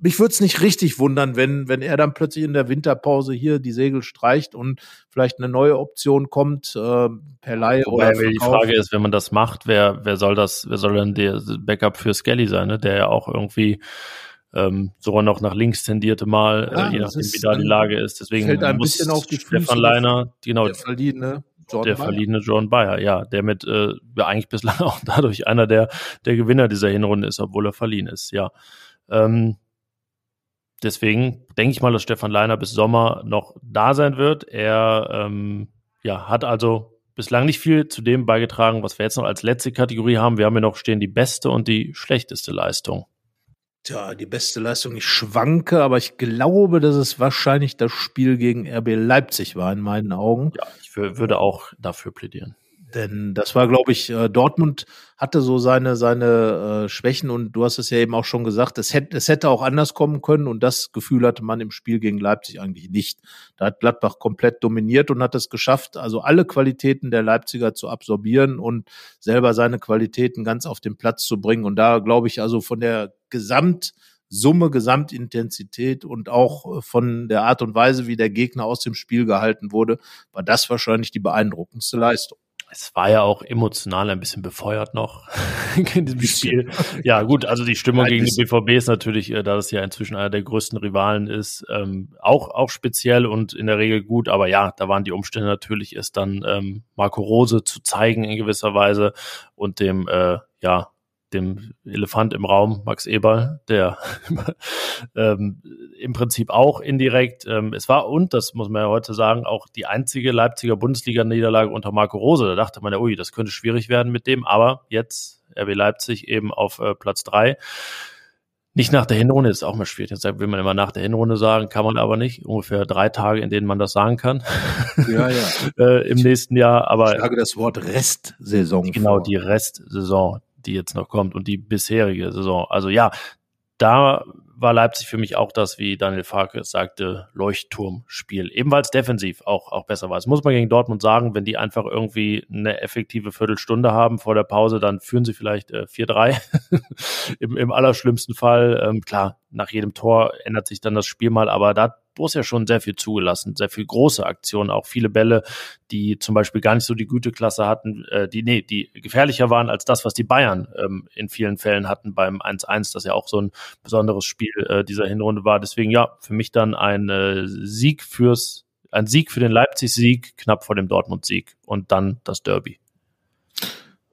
mich würde es nicht richtig wundern, wenn, wenn er dann plötzlich in der Winterpause hier die Segel streicht und vielleicht eine neue Option kommt, äh, per Laie Wobei, oder Die Frage ist, wenn man das macht, wer, wer soll das, wer soll denn der Backup für Skelly sein, ne? der ja auch irgendwie ähm, sogar noch nach links tendierte mal, äh, ja, äh, je nachdem, wie da die Lage ist. Deswegen fällt ein bisschen auf die Stefan Füße Leiner, genau, der verliehene Jordan der Bayer. verliehene John Bayer, ja, der mit äh, ja, eigentlich bislang auch dadurch einer der, der Gewinner dieser Hinrunde ist, obwohl er verliehen ist, ja. Ähm, Deswegen denke ich mal, dass Stefan Leiner bis Sommer noch da sein wird. Er ähm, ja, hat also bislang nicht viel zu dem beigetragen, was wir jetzt noch als letzte Kategorie haben. Wir haben hier noch stehen die beste und die schlechteste Leistung. Tja, die beste Leistung, ich schwanke, aber ich glaube, dass es wahrscheinlich das Spiel gegen RB Leipzig war in meinen Augen. Ja, ich würde auch dafür plädieren. Denn das war, glaube ich, äh, Dortmund hatte so seine, seine äh, Schwächen und du hast es ja eben auch schon gesagt, es hätte, es hätte auch anders kommen können und das Gefühl hatte man im Spiel gegen Leipzig eigentlich nicht. Da hat Gladbach komplett dominiert und hat es geschafft, also alle Qualitäten der Leipziger zu absorbieren und selber seine Qualitäten ganz auf den Platz zu bringen. Und da glaube ich also von der Gesamt Summe, Gesamtintensität und auch äh, von der Art und Weise, wie der Gegner aus dem Spiel gehalten wurde, war das wahrscheinlich die beeindruckendste Leistung es war ja auch emotional ein bisschen befeuert noch in diesem Spiel. Ja, gut, also die Stimmung gegen die BVB ist natürlich, äh, da das ja inzwischen einer der größten Rivalen ist, ähm, auch, auch speziell und in der Regel gut. Aber ja, da waren die Umstände natürlich, es dann ähm, Marco Rose zu zeigen in gewisser Weise und dem, äh, ja, dem Elefant im Raum, Max Eberl, der ähm, im Prinzip auch indirekt, ähm, es war und, das muss man ja heute sagen, auch die einzige Leipziger Bundesliga-Niederlage unter Marco Rose. Da dachte man ja, ui, das könnte schwierig werden mit dem, aber jetzt RB Leipzig eben auf äh, Platz drei. Nicht nach der Hinrunde, ist auch mal schwierig. Jetzt will man immer nach der Hinrunde sagen, kann man aber nicht. Ungefähr drei Tage, in denen man das sagen kann. Ja, ja. äh, Im nächsten Jahr. Aber ich sage das Wort Restsaison. Genau, vor. die Restsaison die jetzt noch kommt und die bisherige Saison. Also ja, da war Leipzig für mich auch das, wie Daniel Farke sagte, Leuchtturmspiel. Ebenfalls defensiv auch, auch besser war. Das muss man gegen Dortmund sagen, wenn die einfach irgendwie eine effektive Viertelstunde haben vor der Pause, dann führen sie vielleicht äh, 4-3 Im, im allerschlimmsten Fall. Ähm, klar, nach jedem Tor ändert sich dann das Spiel mal, aber da Borussia schon sehr viel zugelassen, sehr viel große Aktionen, auch viele Bälle, die zum Beispiel gar nicht so die Güteklasse hatten, äh, die, nee, die gefährlicher waren als das, was die Bayern ähm, in vielen Fällen hatten beim 1-1, das ja auch so ein besonderes Spiel äh, dieser Hinrunde war. Deswegen ja, für mich dann ein äh, Sieg fürs, ein Sieg für den Leipzig-Sieg, knapp vor dem Dortmund-Sieg und dann das Derby.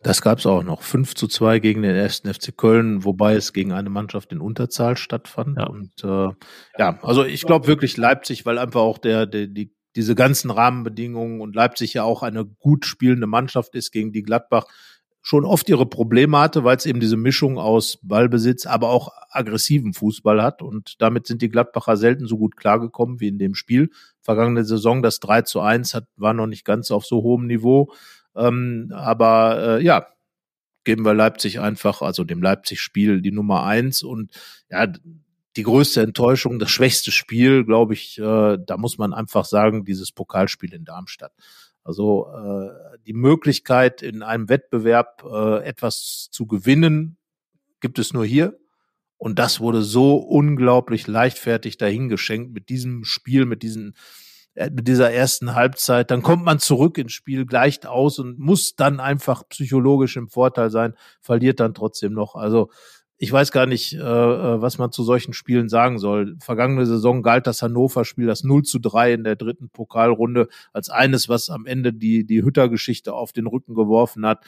Das gab es auch noch. 5 zu 2 gegen den ersten FC Köln, wobei es gegen eine Mannschaft in Unterzahl stattfand. Ja. Und äh, ja, also ich glaube wirklich Leipzig, weil einfach auch der, der die diese ganzen Rahmenbedingungen und Leipzig ja auch eine gut spielende Mannschaft ist, gegen die Gladbach schon oft ihre Probleme hatte, weil es eben diese Mischung aus Ballbesitz, aber auch aggressiven Fußball hat. Und damit sind die Gladbacher selten so gut klargekommen wie in dem Spiel. Vergangene Saison, das 3 zu 1 hat, war noch nicht ganz auf so hohem Niveau. Ähm, aber äh, ja, geben wir Leipzig einfach, also dem Leipzig-Spiel die Nummer eins und ja, die größte Enttäuschung, das schwächste Spiel, glaube ich, äh, da muss man einfach sagen, dieses Pokalspiel in Darmstadt. Also äh, die Möglichkeit, in einem Wettbewerb äh, etwas zu gewinnen, gibt es nur hier. Und das wurde so unglaublich leichtfertig dahingeschenkt mit diesem Spiel, mit diesen dieser ersten Halbzeit, dann kommt man zurück ins Spiel, gleicht aus und muss dann einfach psychologisch im Vorteil sein, verliert dann trotzdem noch. Also ich weiß gar nicht, äh, äh, was man zu solchen Spielen sagen soll. Vergangene Saison galt das Hannover-Spiel, das 0 zu 3 in der dritten Pokalrunde, als eines, was am Ende die, die Hütter-Geschichte auf den Rücken geworfen hat.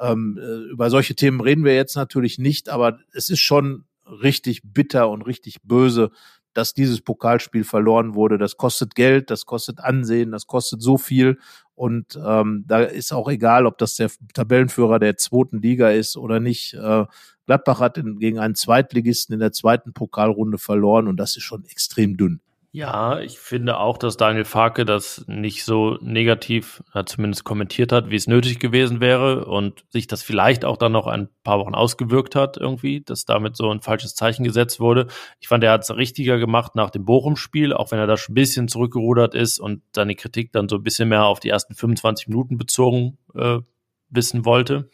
Ähm, äh, über solche Themen reden wir jetzt natürlich nicht, aber es ist schon richtig bitter und richtig böse, dass dieses Pokalspiel verloren wurde. Das kostet Geld, das kostet Ansehen, das kostet so viel. Und ähm, da ist auch egal, ob das der Tabellenführer der zweiten Liga ist oder nicht. Äh, Gladbach hat in, gegen einen Zweitligisten in der zweiten Pokalrunde verloren und das ist schon extrem dünn. Ja, ich finde auch, dass Daniel Farke das nicht so negativ zumindest kommentiert hat, wie es nötig gewesen wäre und sich das vielleicht auch dann noch ein paar Wochen ausgewirkt hat irgendwie, dass damit so ein falsches Zeichen gesetzt wurde. Ich fand, er hat es richtiger gemacht nach dem Bochum-Spiel, auch wenn er da schon ein bisschen zurückgerudert ist und seine Kritik dann so ein bisschen mehr auf die ersten 25 Minuten bezogen äh, wissen wollte.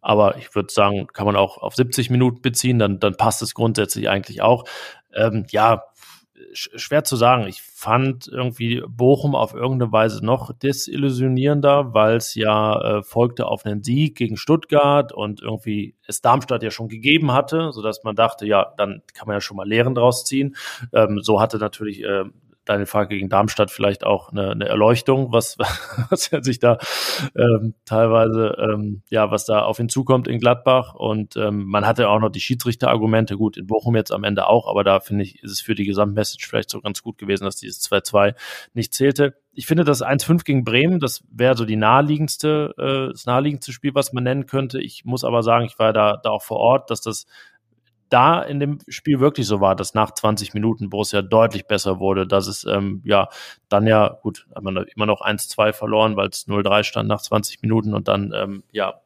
Aber ich würde sagen, kann man auch auf 70 Minuten beziehen, dann, dann passt es grundsätzlich eigentlich auch. Ähm, ja, schwer zu sagen. Ich fand irgendwie Bochum auf irgendeine Weise noch desillusionierender, weil es ja äh, folgte auf einen Sieg gegen Stuttgart und irgendwie es Darmstadt ja schon gegeben hatte, so dass man dachte, ja, dann kann man ja schon mal Lehren draus ziehen. Ähm, so hatte natürlich äh, deine Frage gegen Darmstadt vielleicht auch eine, eine Erleuchtung, was, was er sich da ähm, teilweise, ähm, ja, was da auf ihn zukommt in Gladbach. Und ähm, man hatte auch noch die Schiedsrichterargumente, gut, in Bochum jetzt am Ende auch, aber da finde ich, ist es für die Gesamtmessage vielleicht so ganz gut gewesen, dass dieses 2-2 nicht zählte. Ich finde das 1-5 gegen Bremen, das wäre so die naheliegendste, äh, das naheliegendste Spiel, was man nennen könnte. Ich muss aber sagen, ich war da, da auch vor Ort, dass das da in dem Spiel wirklich so war, dass nach 20 Minuten Borussia deutlich besser wurde, dass es ähm, ja dann ja, gut, hat man immer noch 1-2 verloren, weil es 0-3 stand nach 20 Minuten und dann ähm, ja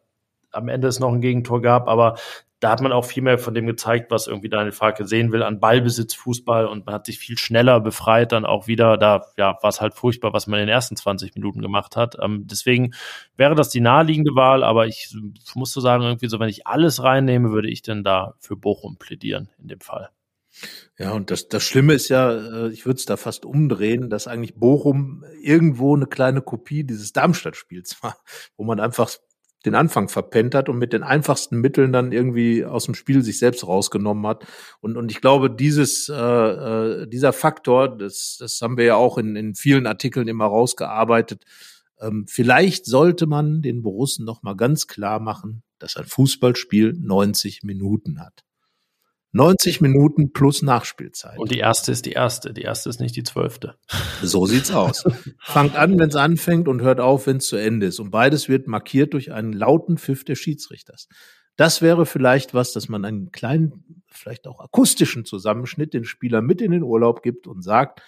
am Ende es noch ein Gegentor gab, aber da hat man auch viel mehr von dem gezeigt, was irgendwie Daniel Farke sehen will an Ballbesitz, Fußball und man hat sich viel schneller befreit dann auch wieder. Da ja, war es halt furchtbar, was man in den ersten 20 Minuten gemacht hat. Ähm, deswegen wäre das die naheliegende Wahl, aber ich muss so sagen, irgendwie so, wenn ich alles reinnehme, würde ich denn da für Bochum plädieren in dem Fall. Ja, und das, das Schlimme ist ja, äh, ich würde es da fast umdrehen, dass eigentlich Bochum irgendwo eine kleine Kopie dieses Darmstadt-Spiels war, wo man einfach den Anfang verpennt hat und mit den einfachsten Mitteln dann irgendwie aus dem Spiel sich selbst rausgenommen hat. Und, und ich glaube, dieses, äh, äh, dieser Faktor, das, das haben wir ja auch in, in vielen Artikeln immer rausgearbeitet. Ähm, vielleicht sollte man den Borussen noch mal ganz klar machen, dass ein Fußballspiel 90 Minuten hat. 90 Minuten plus Nachspielzeit. Und die erste ist die erste. Die erste ist nicht die zwölfte. So sieht's aus. Fangt an, wenn es anfängt und hört auf, wenn es zu Ende ist. Und beides wird markiert durch einen lauten Pfiff des Schiedsrichters. Das wäre vielleicht was, dass man einen kleinen, vielleicht auch akustischen Zusammenschnitt den Spieler mit in den Urlaub gibt und sagt,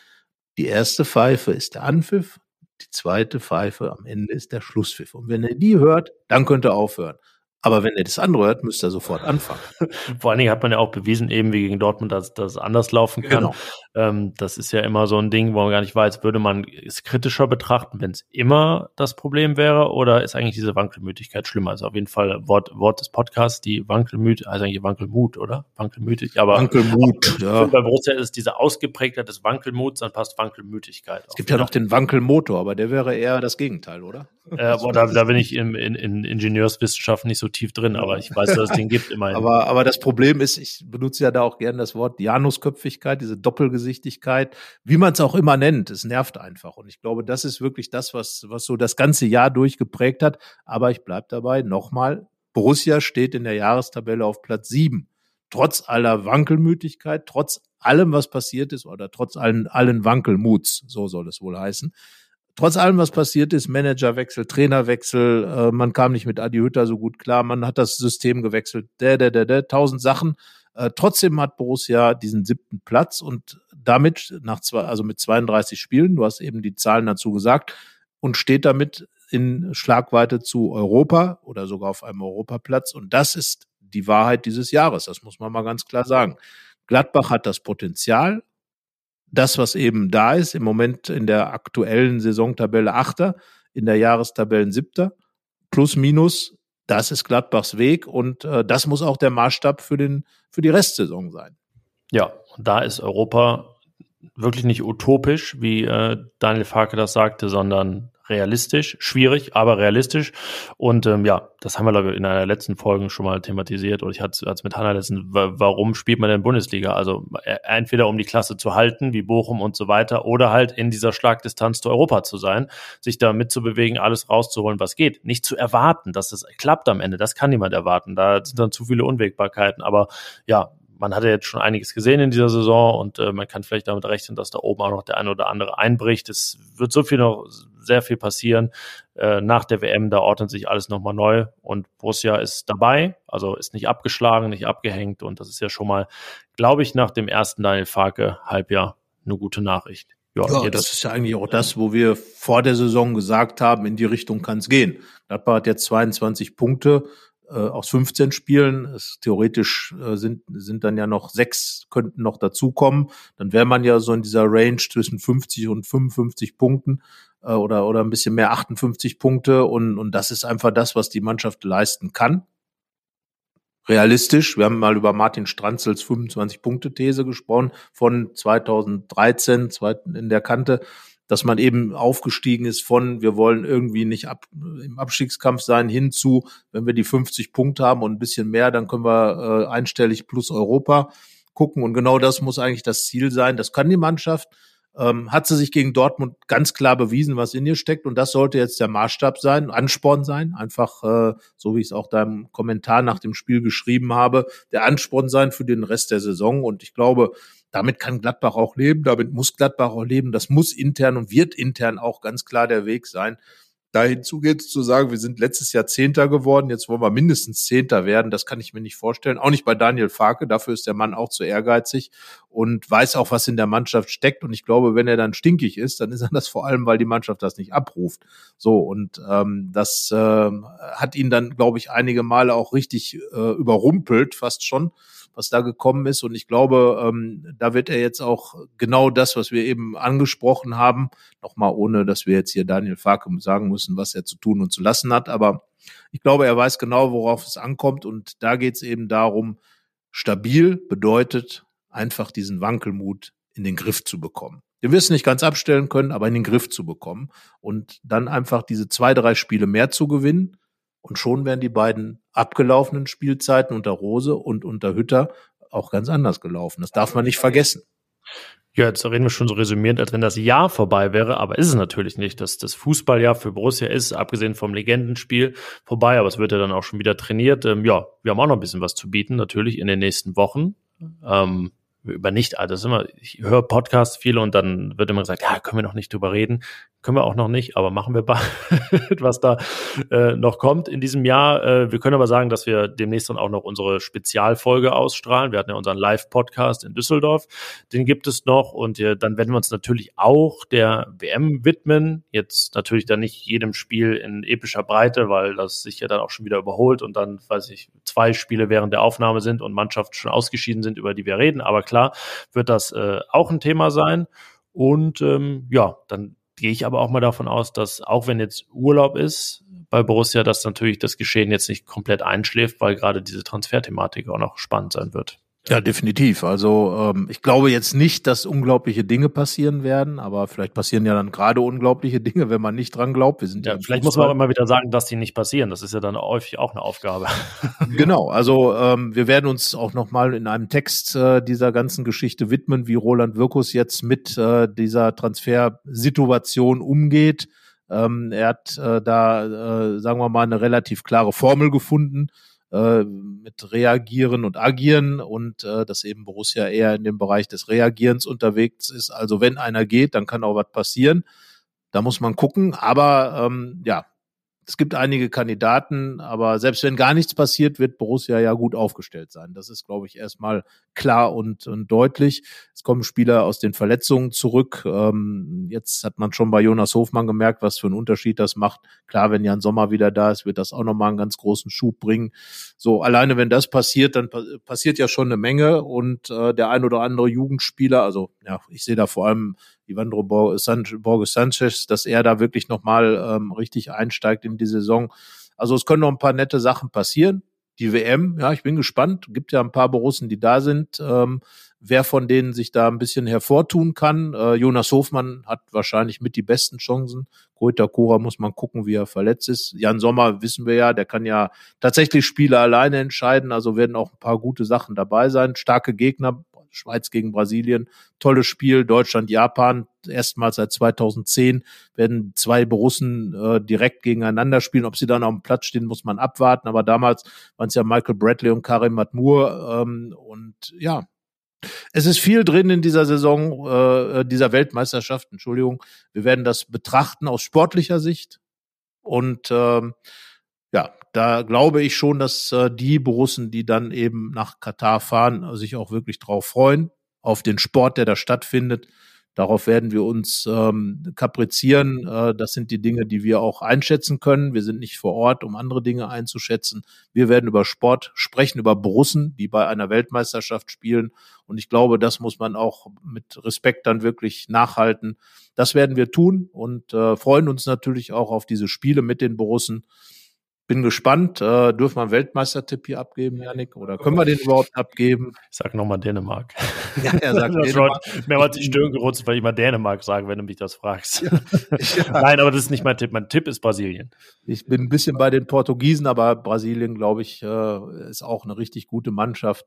die erste Pfeife ist der Anpfiff, die zweite Pfeife am Ende ist der Schlusspfiff. Und wenn er die hört, dann könnte er aufhören. Aber wenn er das andere hört, müsste er sofort anfangen. Vor allen Dingen hat man ja auch bewiesen, eben wie gegen Dortmund, dass das anders laufen kann. Genau. Ähm, das ist ja immer so ein Ding, wo man gar nicht weiß, würde man es kritischer betrachten, wenn es immer das Problem wäre, oder ist eigentlich diese Wankelmütigkeit schlimmer? Also auf jeden Fall Wort, Wort des Podcasts, die Wankelmüt, also eigentlich Wankelmut, oder? Wankelmütig, aber Wankelmut, ja. Bei Borussia ist diese Ausgeprägtheit des Wankelmuts, dann passt Wankelmütigkeit. Es gibt ja noch den Wankelmotor, aber der wäre eher das Gegenteil, oder? Äh, boah, da, da bin ich in, in, in Ingenieurswissenschaften nicht so tief drin, aber ich weiß, dass es den gibt immerhin. aber, aber das Problem ist, ich benutze ja da auch gerne das Wort Janusköpfigkeit, diese Doppelgesichtigkeit, wie man es auch immer nennt. Es nervt einfach. Und ich glaube, das ist wirklich das, was, was so das ganze Jahr durchgeprägt hat. Aber ich bleib dabei, nochmal, Borussia steht in der Jahrestabelle auf Platz sieben. Trotz aller Wankelmütigkeit, trotz allem, was passiert ist, oder trotz allen, allen Wankelmuts, so soll es wohl heißen, trotz allem, was passiert ist, Managerwechsel, Trainerwechsel, äh, man kam nicht mit Adi Hütter so gut klar, man hat das System gewechselt, der, der, der, der, tausend Sachen. Äh, trotzdem hat Borussia diesen siebten Platz und damit nach zwei, also mit 32 Spielen, du hast eben die Zahlen dazu gesagt, und steht damit in Schlagweite zu Europa oder sogar auf einem Europaplatz. Und das ist die Wahrheit dieses Jahres. Das muss man mal ganz klar sagen. Gladbach hat das Potenzial, das, was eben da ist, im Moment in der aktuellen Saisontabelle Achter, in der Jahrestabellen Siebter, plus minus, das ist Gladbachs Weg und äh, das muss auch der Maßstab für, den, für die Restsaison sein. Ja, und da ist Europa wirklich nicht utopisch, wie äh, Daniel Farke das sagte, sondern realistisch, schwierig, aber realistisch. Und ähm, ja, das haben wir, glaube ich, in einer letzten Folge schon mal thematisiert. Oder ich hatte es mit Hanna letzten, warum spielt man denn Bundesliga? Also äh, entweder um die Klasse zu halten, wie Bochum und so weiter, oder halt in dieser Schlagdistanz zu Europa zu sein, sich da mitzubewegen, alles rauszuholen, was geht. Nicht zu erwarten, dass es klappt am Ende. Das kann niemand erwarten. Da sind dann zu viele Unwägbarkeiten. Aber ja, man hat ja jetzt schon einiges gesehen in dieser Saison und äh, man kann vielleicht damit rechnen, dass da oben auch noch der eine oder andere einbricht. Es wird so viel noch, sehr viel passieren. Äh, nach der WM, da ordnet sich alles nochmal neu und Borussia ist dabei, also ist nicht abgeschlagen, nicht abgehängt und das ist ja schon mal, glaube ich, nach dem ersten Daniel Farke Halbjahr eine gute Nachricht. Ja, ja das ist ja eigentlich auch das, wo wir vor der Saison gesagt haben, in die Richtung kann es gehen. Gladbach hat jetzt 22 Punkte, äh, aus 15 Spielen. Es, theoretisch äh, sind, sind dann ja noch sechs, könnten noch dazukommen. Dann wäre man ja so in dieser Range zwischen 50 und 55 Punkten äh, oder, oder ein bisschen mehr 58 Punkte. Und, und das ist einfach das, was die Mannschaft leisten kann. Realistisch. Wir haben mal über Martin Stranzels 25-Punkte-These gesprochen von 2013 in der Kante dass man eben aufgestiegen ist von, wir wollen irgendwie nicht ab, im Abstiegskampf sein, hinzu, wenn wir die 50 Punkte haben und ein bisschen mehr, dann können wir äh, einstellig plus Europa gucken. Und genau das muss eigentlich das Ziel sein. Das kann die Mannschaft. Ähm, hat sie sich gegen Dortmund ganz klar bewiesen, was in ihr steckt. Und das sollte jetzt der Maßstab sein, Ansporn sein. Einfach, äh, so wie ich es auch deinem Kommentar nach dem Spiel geschrieben habe, der Ansporn sein für den Rest der Saison. Und ich glaube, damit kann Gladbach auch leben, damit muss Gladbach auch leben. Das muss intern und wird intern auch ganz klar der Weg sein. Da hinzu geht zu sagen, wir sind letztes Jahr Zehnter geworden, jetzt wollen wir mindestens Zehnter werden, das kann ich mir nicht vorstellen. Auch nicht bei Daniel Farke, dafür ist der Mann auch zu ehrgeizig und weiß auch, was in der Mannschaft steckt. Und ich glaube, wenn er dann stinkig ist, dann ist er das vor allem, weil die Mannschaft das nicht abruft. So, und ähm, das äh, hat ihn dann, glaube ich, einige Male auch richtig äh, überrumpelt, fast schon was da gekommen ist. Und ich glaube, ähm, da wird er jetzt auch genau das, was wir eben angesprochen haben, nochmal ohne, dass wir jetzt hier Daniel Farke sagen müssen, was er zu tun und zu lassen hat. Aber ich glaube, er weiß genau, worauf es ankommt. Und da geht es eben darum, stabil bedeutet einfach diesen Wankelmut in den Griff zu bekommen. Wir wirst nicht ganz abstellen können, aber in den Griff zu bekommen und dann einfach diese zwei, drei Spiele mehr zu gewinnen. Und schon werden die beiden abgelaufenen Spielzeiten unter Rose und unter Hütter auch ganz anders gelaufen. Das darf man nicht vergessen. Ja, jetzt reden wir schon so resümierend, als wenn das Jahr vorbei wäre, aber ist es natürlich nicht. dass das Fußballjahr für Borussia ist, abgesehen vom Legendenspiel, vorbei, aber es wird ja dann auch schon wieder trainiert. Ähm, ja, wir haben auch noch ein bisschen was zu bieten, natürlich in den nächsten Wochen. Ähm, über nicht, also immer, ich höre Podcasts viele und dann wird immer gesagt, ja, können wir noch nicht drüber reden. Können wir auch noch nicht, aber machen wir bald, was da äh, noch kommt in diesem Jahr. Äh, wir können aber sagen, dass wir demnächst dann auch noch unsere Spezialfolge ausstrahlen. Wir hatten ja unseren Live-Podcast in Düsseldorf, den gibt es noch und äh, dann werden wir uns natürlich auch der WM widmen. Jetzt natürlich dann nicht jedem Spiel in epischer Breite, weil das sich ja dann auch schon wieder überholt und dann, weiß ich, zwei Spiele während der Aufnahme sind und Mannschaften schon ausgeschieden sind, über die wir reden. Aber klar wird das äh, auch ein Thema sein. Und ähm, ja, dann gehe ich aber auch mal davon aus, dass auch wenn jetzt Urlaub ist bei Borussia, dass natürlich das Geschehen jetzt nicht komplett einschläft, weil gerade diese Transferthematik auch noch spannend sein wird. Ja, definitiv. Also ähm, ich glaube jetzt nicht, dass unglaubliche Dinge passieren werden, aber vielleicht passieren ja dann gerade unglaubliche Dinge, wenn man nicht dran glaubt. Wir sind ja, vielleicht muss man auch immer wieder sagen, dass die nicht passieren. Das ist ja dann häufig auch eine Aufgabe. genau. Also ähm, wir werden uns auch noch mal in einem Text äh, dieser ganzen Geschichte widmen, wie Roland Wirkus jetzt mit äh, dieser Transfersituation umgeht. Ähm, er hat äh, da, äh, sagen wir mal, eine relativ klare Formel gefunden äh, mit Reagieren und Agieren und äh, dass eben Borussia eher in dem Bereich des Reagierens unterwegs ist. Also wenn einer geht, dann kann auch was passieren. Da muss man gucken. Aber ähm, ja, es gibt einige Kandidaten, aber selbst wenn gar nichts passiert, wird Borussia ja gut aufgestellt sein. Das ist, glaube ich, erstmal klar und, und deutlich. Es kommen Spieler aus den Verletzungen zurück. Ähm, jetzt hat man schon bei Jonas Hofmann gemerkt, was für einen Unterschied das macht. Klar, wenn Jan Sommer wieder da ist, wird das auch nochmal einen ganz großen Schub bringen. So, alleine wenn das passiert, dann passiert ja schon eine Menge und äh, der ein oder andere Jugendspieler, also ja, ich sehe da vor allem Ivandro Borges Sanchez, dass er da wirklich nochmal ähm, richtig einsteigt in die Saison. Also es können noch ein paar nette Sachen passieren. Die WM, ja, ich bin gespannt. Gibt ja ein paar Borussen, die da sind. Ähm, wer von denen sich da ein bisschen hervortun kann. Äh, Jonas Hofmann hat wahrscheinlich mit die besten Chancen. Goita Kura muss man gucken, wie er verletzt ist. Jan Sommer wissen wir ja, der kann ja tatsächlich Spiele alleine entscheiden. Also werden auch ein paar gute Sachen dabei sein. Starke Gegner Schweiz gegen Brasilien, tolles Spiel, Deutschland, Japan, erstmals seit 2010 werden zwei Borussen äh, direkt gegeneinander spielen. Ob sie dann auf dem Platz stehen, muss man abwarten. Aber damals waren es ja Michael Bradley und Karim Matmur. Ähm, und ja, es ist viel drin in dieser Saison, äh, dieser Weltmeisterschaft, Entschuldigung. Wir werden das betrachten aus sportlicher Sicht. Und ähm, ja, da glaube ich schon, dass äh, die Borussen, die dann eben nach Katar fahren, sich auch wirklich drauf freuen, auf den Sport, der da stattfindet. Darauf werden wir uns ähm, kaprizieren. Äh, das sind die Dinge, die wir auch einschätzen können. Wir sind nicht vor Ort, um andere Dinge einzuschätzen. Wir werden über Sport sprechen, über Borussen, die bei einer Weltmeisterschaft spielen. Und ich glaube, das muss man auch mit Respekt dann wirklich nachhalten. Das werden wir tun und äh, freuen uns natürlich auch auf diese Spiele mit den Borussen. Bin gespannt. Äh, dürfen wir einen Weltmeistertipp hier abgeben, Janik? Oder können wir den überhaupt abgeben? Ich sag nochmal Dänemark. Ja, er sagt Dänemark. Mehrmals die Stirn gerunzt, weil ich mal Dänemark sage, wenn du mich das fragst. Ja. Ja. Nein, aber das ist nicht mein Tipp. Mein Tipp ist Brasilien. Ich bin ein bisschen bei den Portugiesen, aber Brasilien, glaube ich, äh, ist auch eine richtig gute Mannschaft.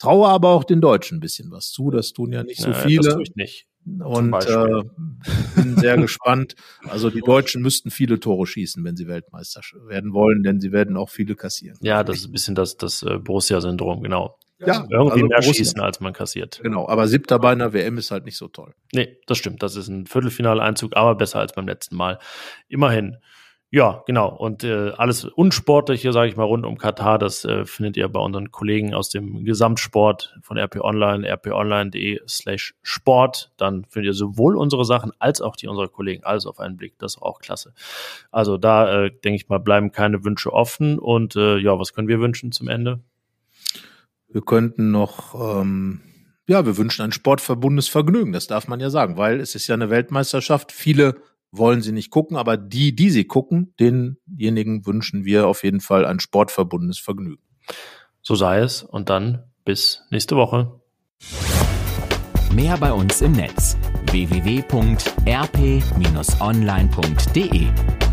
Traue aber auch den Deutschen ein bisschen was zu. Das tun ja nicht so viele. Das tue ich nicht. Und äh, bin sehr gespannt. Also die Deutschen müssten viele Tore schießen, wenn sie Weltmeister werden wollen, denn sie werden auch viele kassieren. Ja, das ist ein bisschen das, das äh, Borussia-Syndrom, genau. Ja, irgendwie also mehr Borussia. schießen, als man kassiert. Genau, aber siebter bei einer WM ist halt nicht so toll. Nee, das stimmt. Das ist ein Viertelfinaleinzug, aber besser als beim letzten Mal. Immerhin. Ja, genau. Und äh, alles Unsportliche, sage ich mal, rund um Katar, das äh, findet ihr bei unseren Kollegen aus dem Gesamtsport von RP Online, rponline.de slash Sport. Dann findet ihr sowohl unsere Sachen als auch die unserer Kollegen. Alles auf einen Blick. Das ist auch klasse. Also da, äh, denke ich mal, bleiben keine Wünsche offen. Und äh, ja, was können wir wünschen zum Ende? Wir könnten noch, ähm, ja, wir wünschen ein sportverbundenes Vergnügen. Das darf man ja sagen, weil es ist ja eine Weltmeisterschaft. Viele wollen sie nicht gucken, aber die, die sie gucken, denjenigen wünschen wir auf jeden Fall ein sportverbundenes Vergnügen. So sei es und dann bis nächste Woche. Mehr bei uns im Netz www.rp-online.de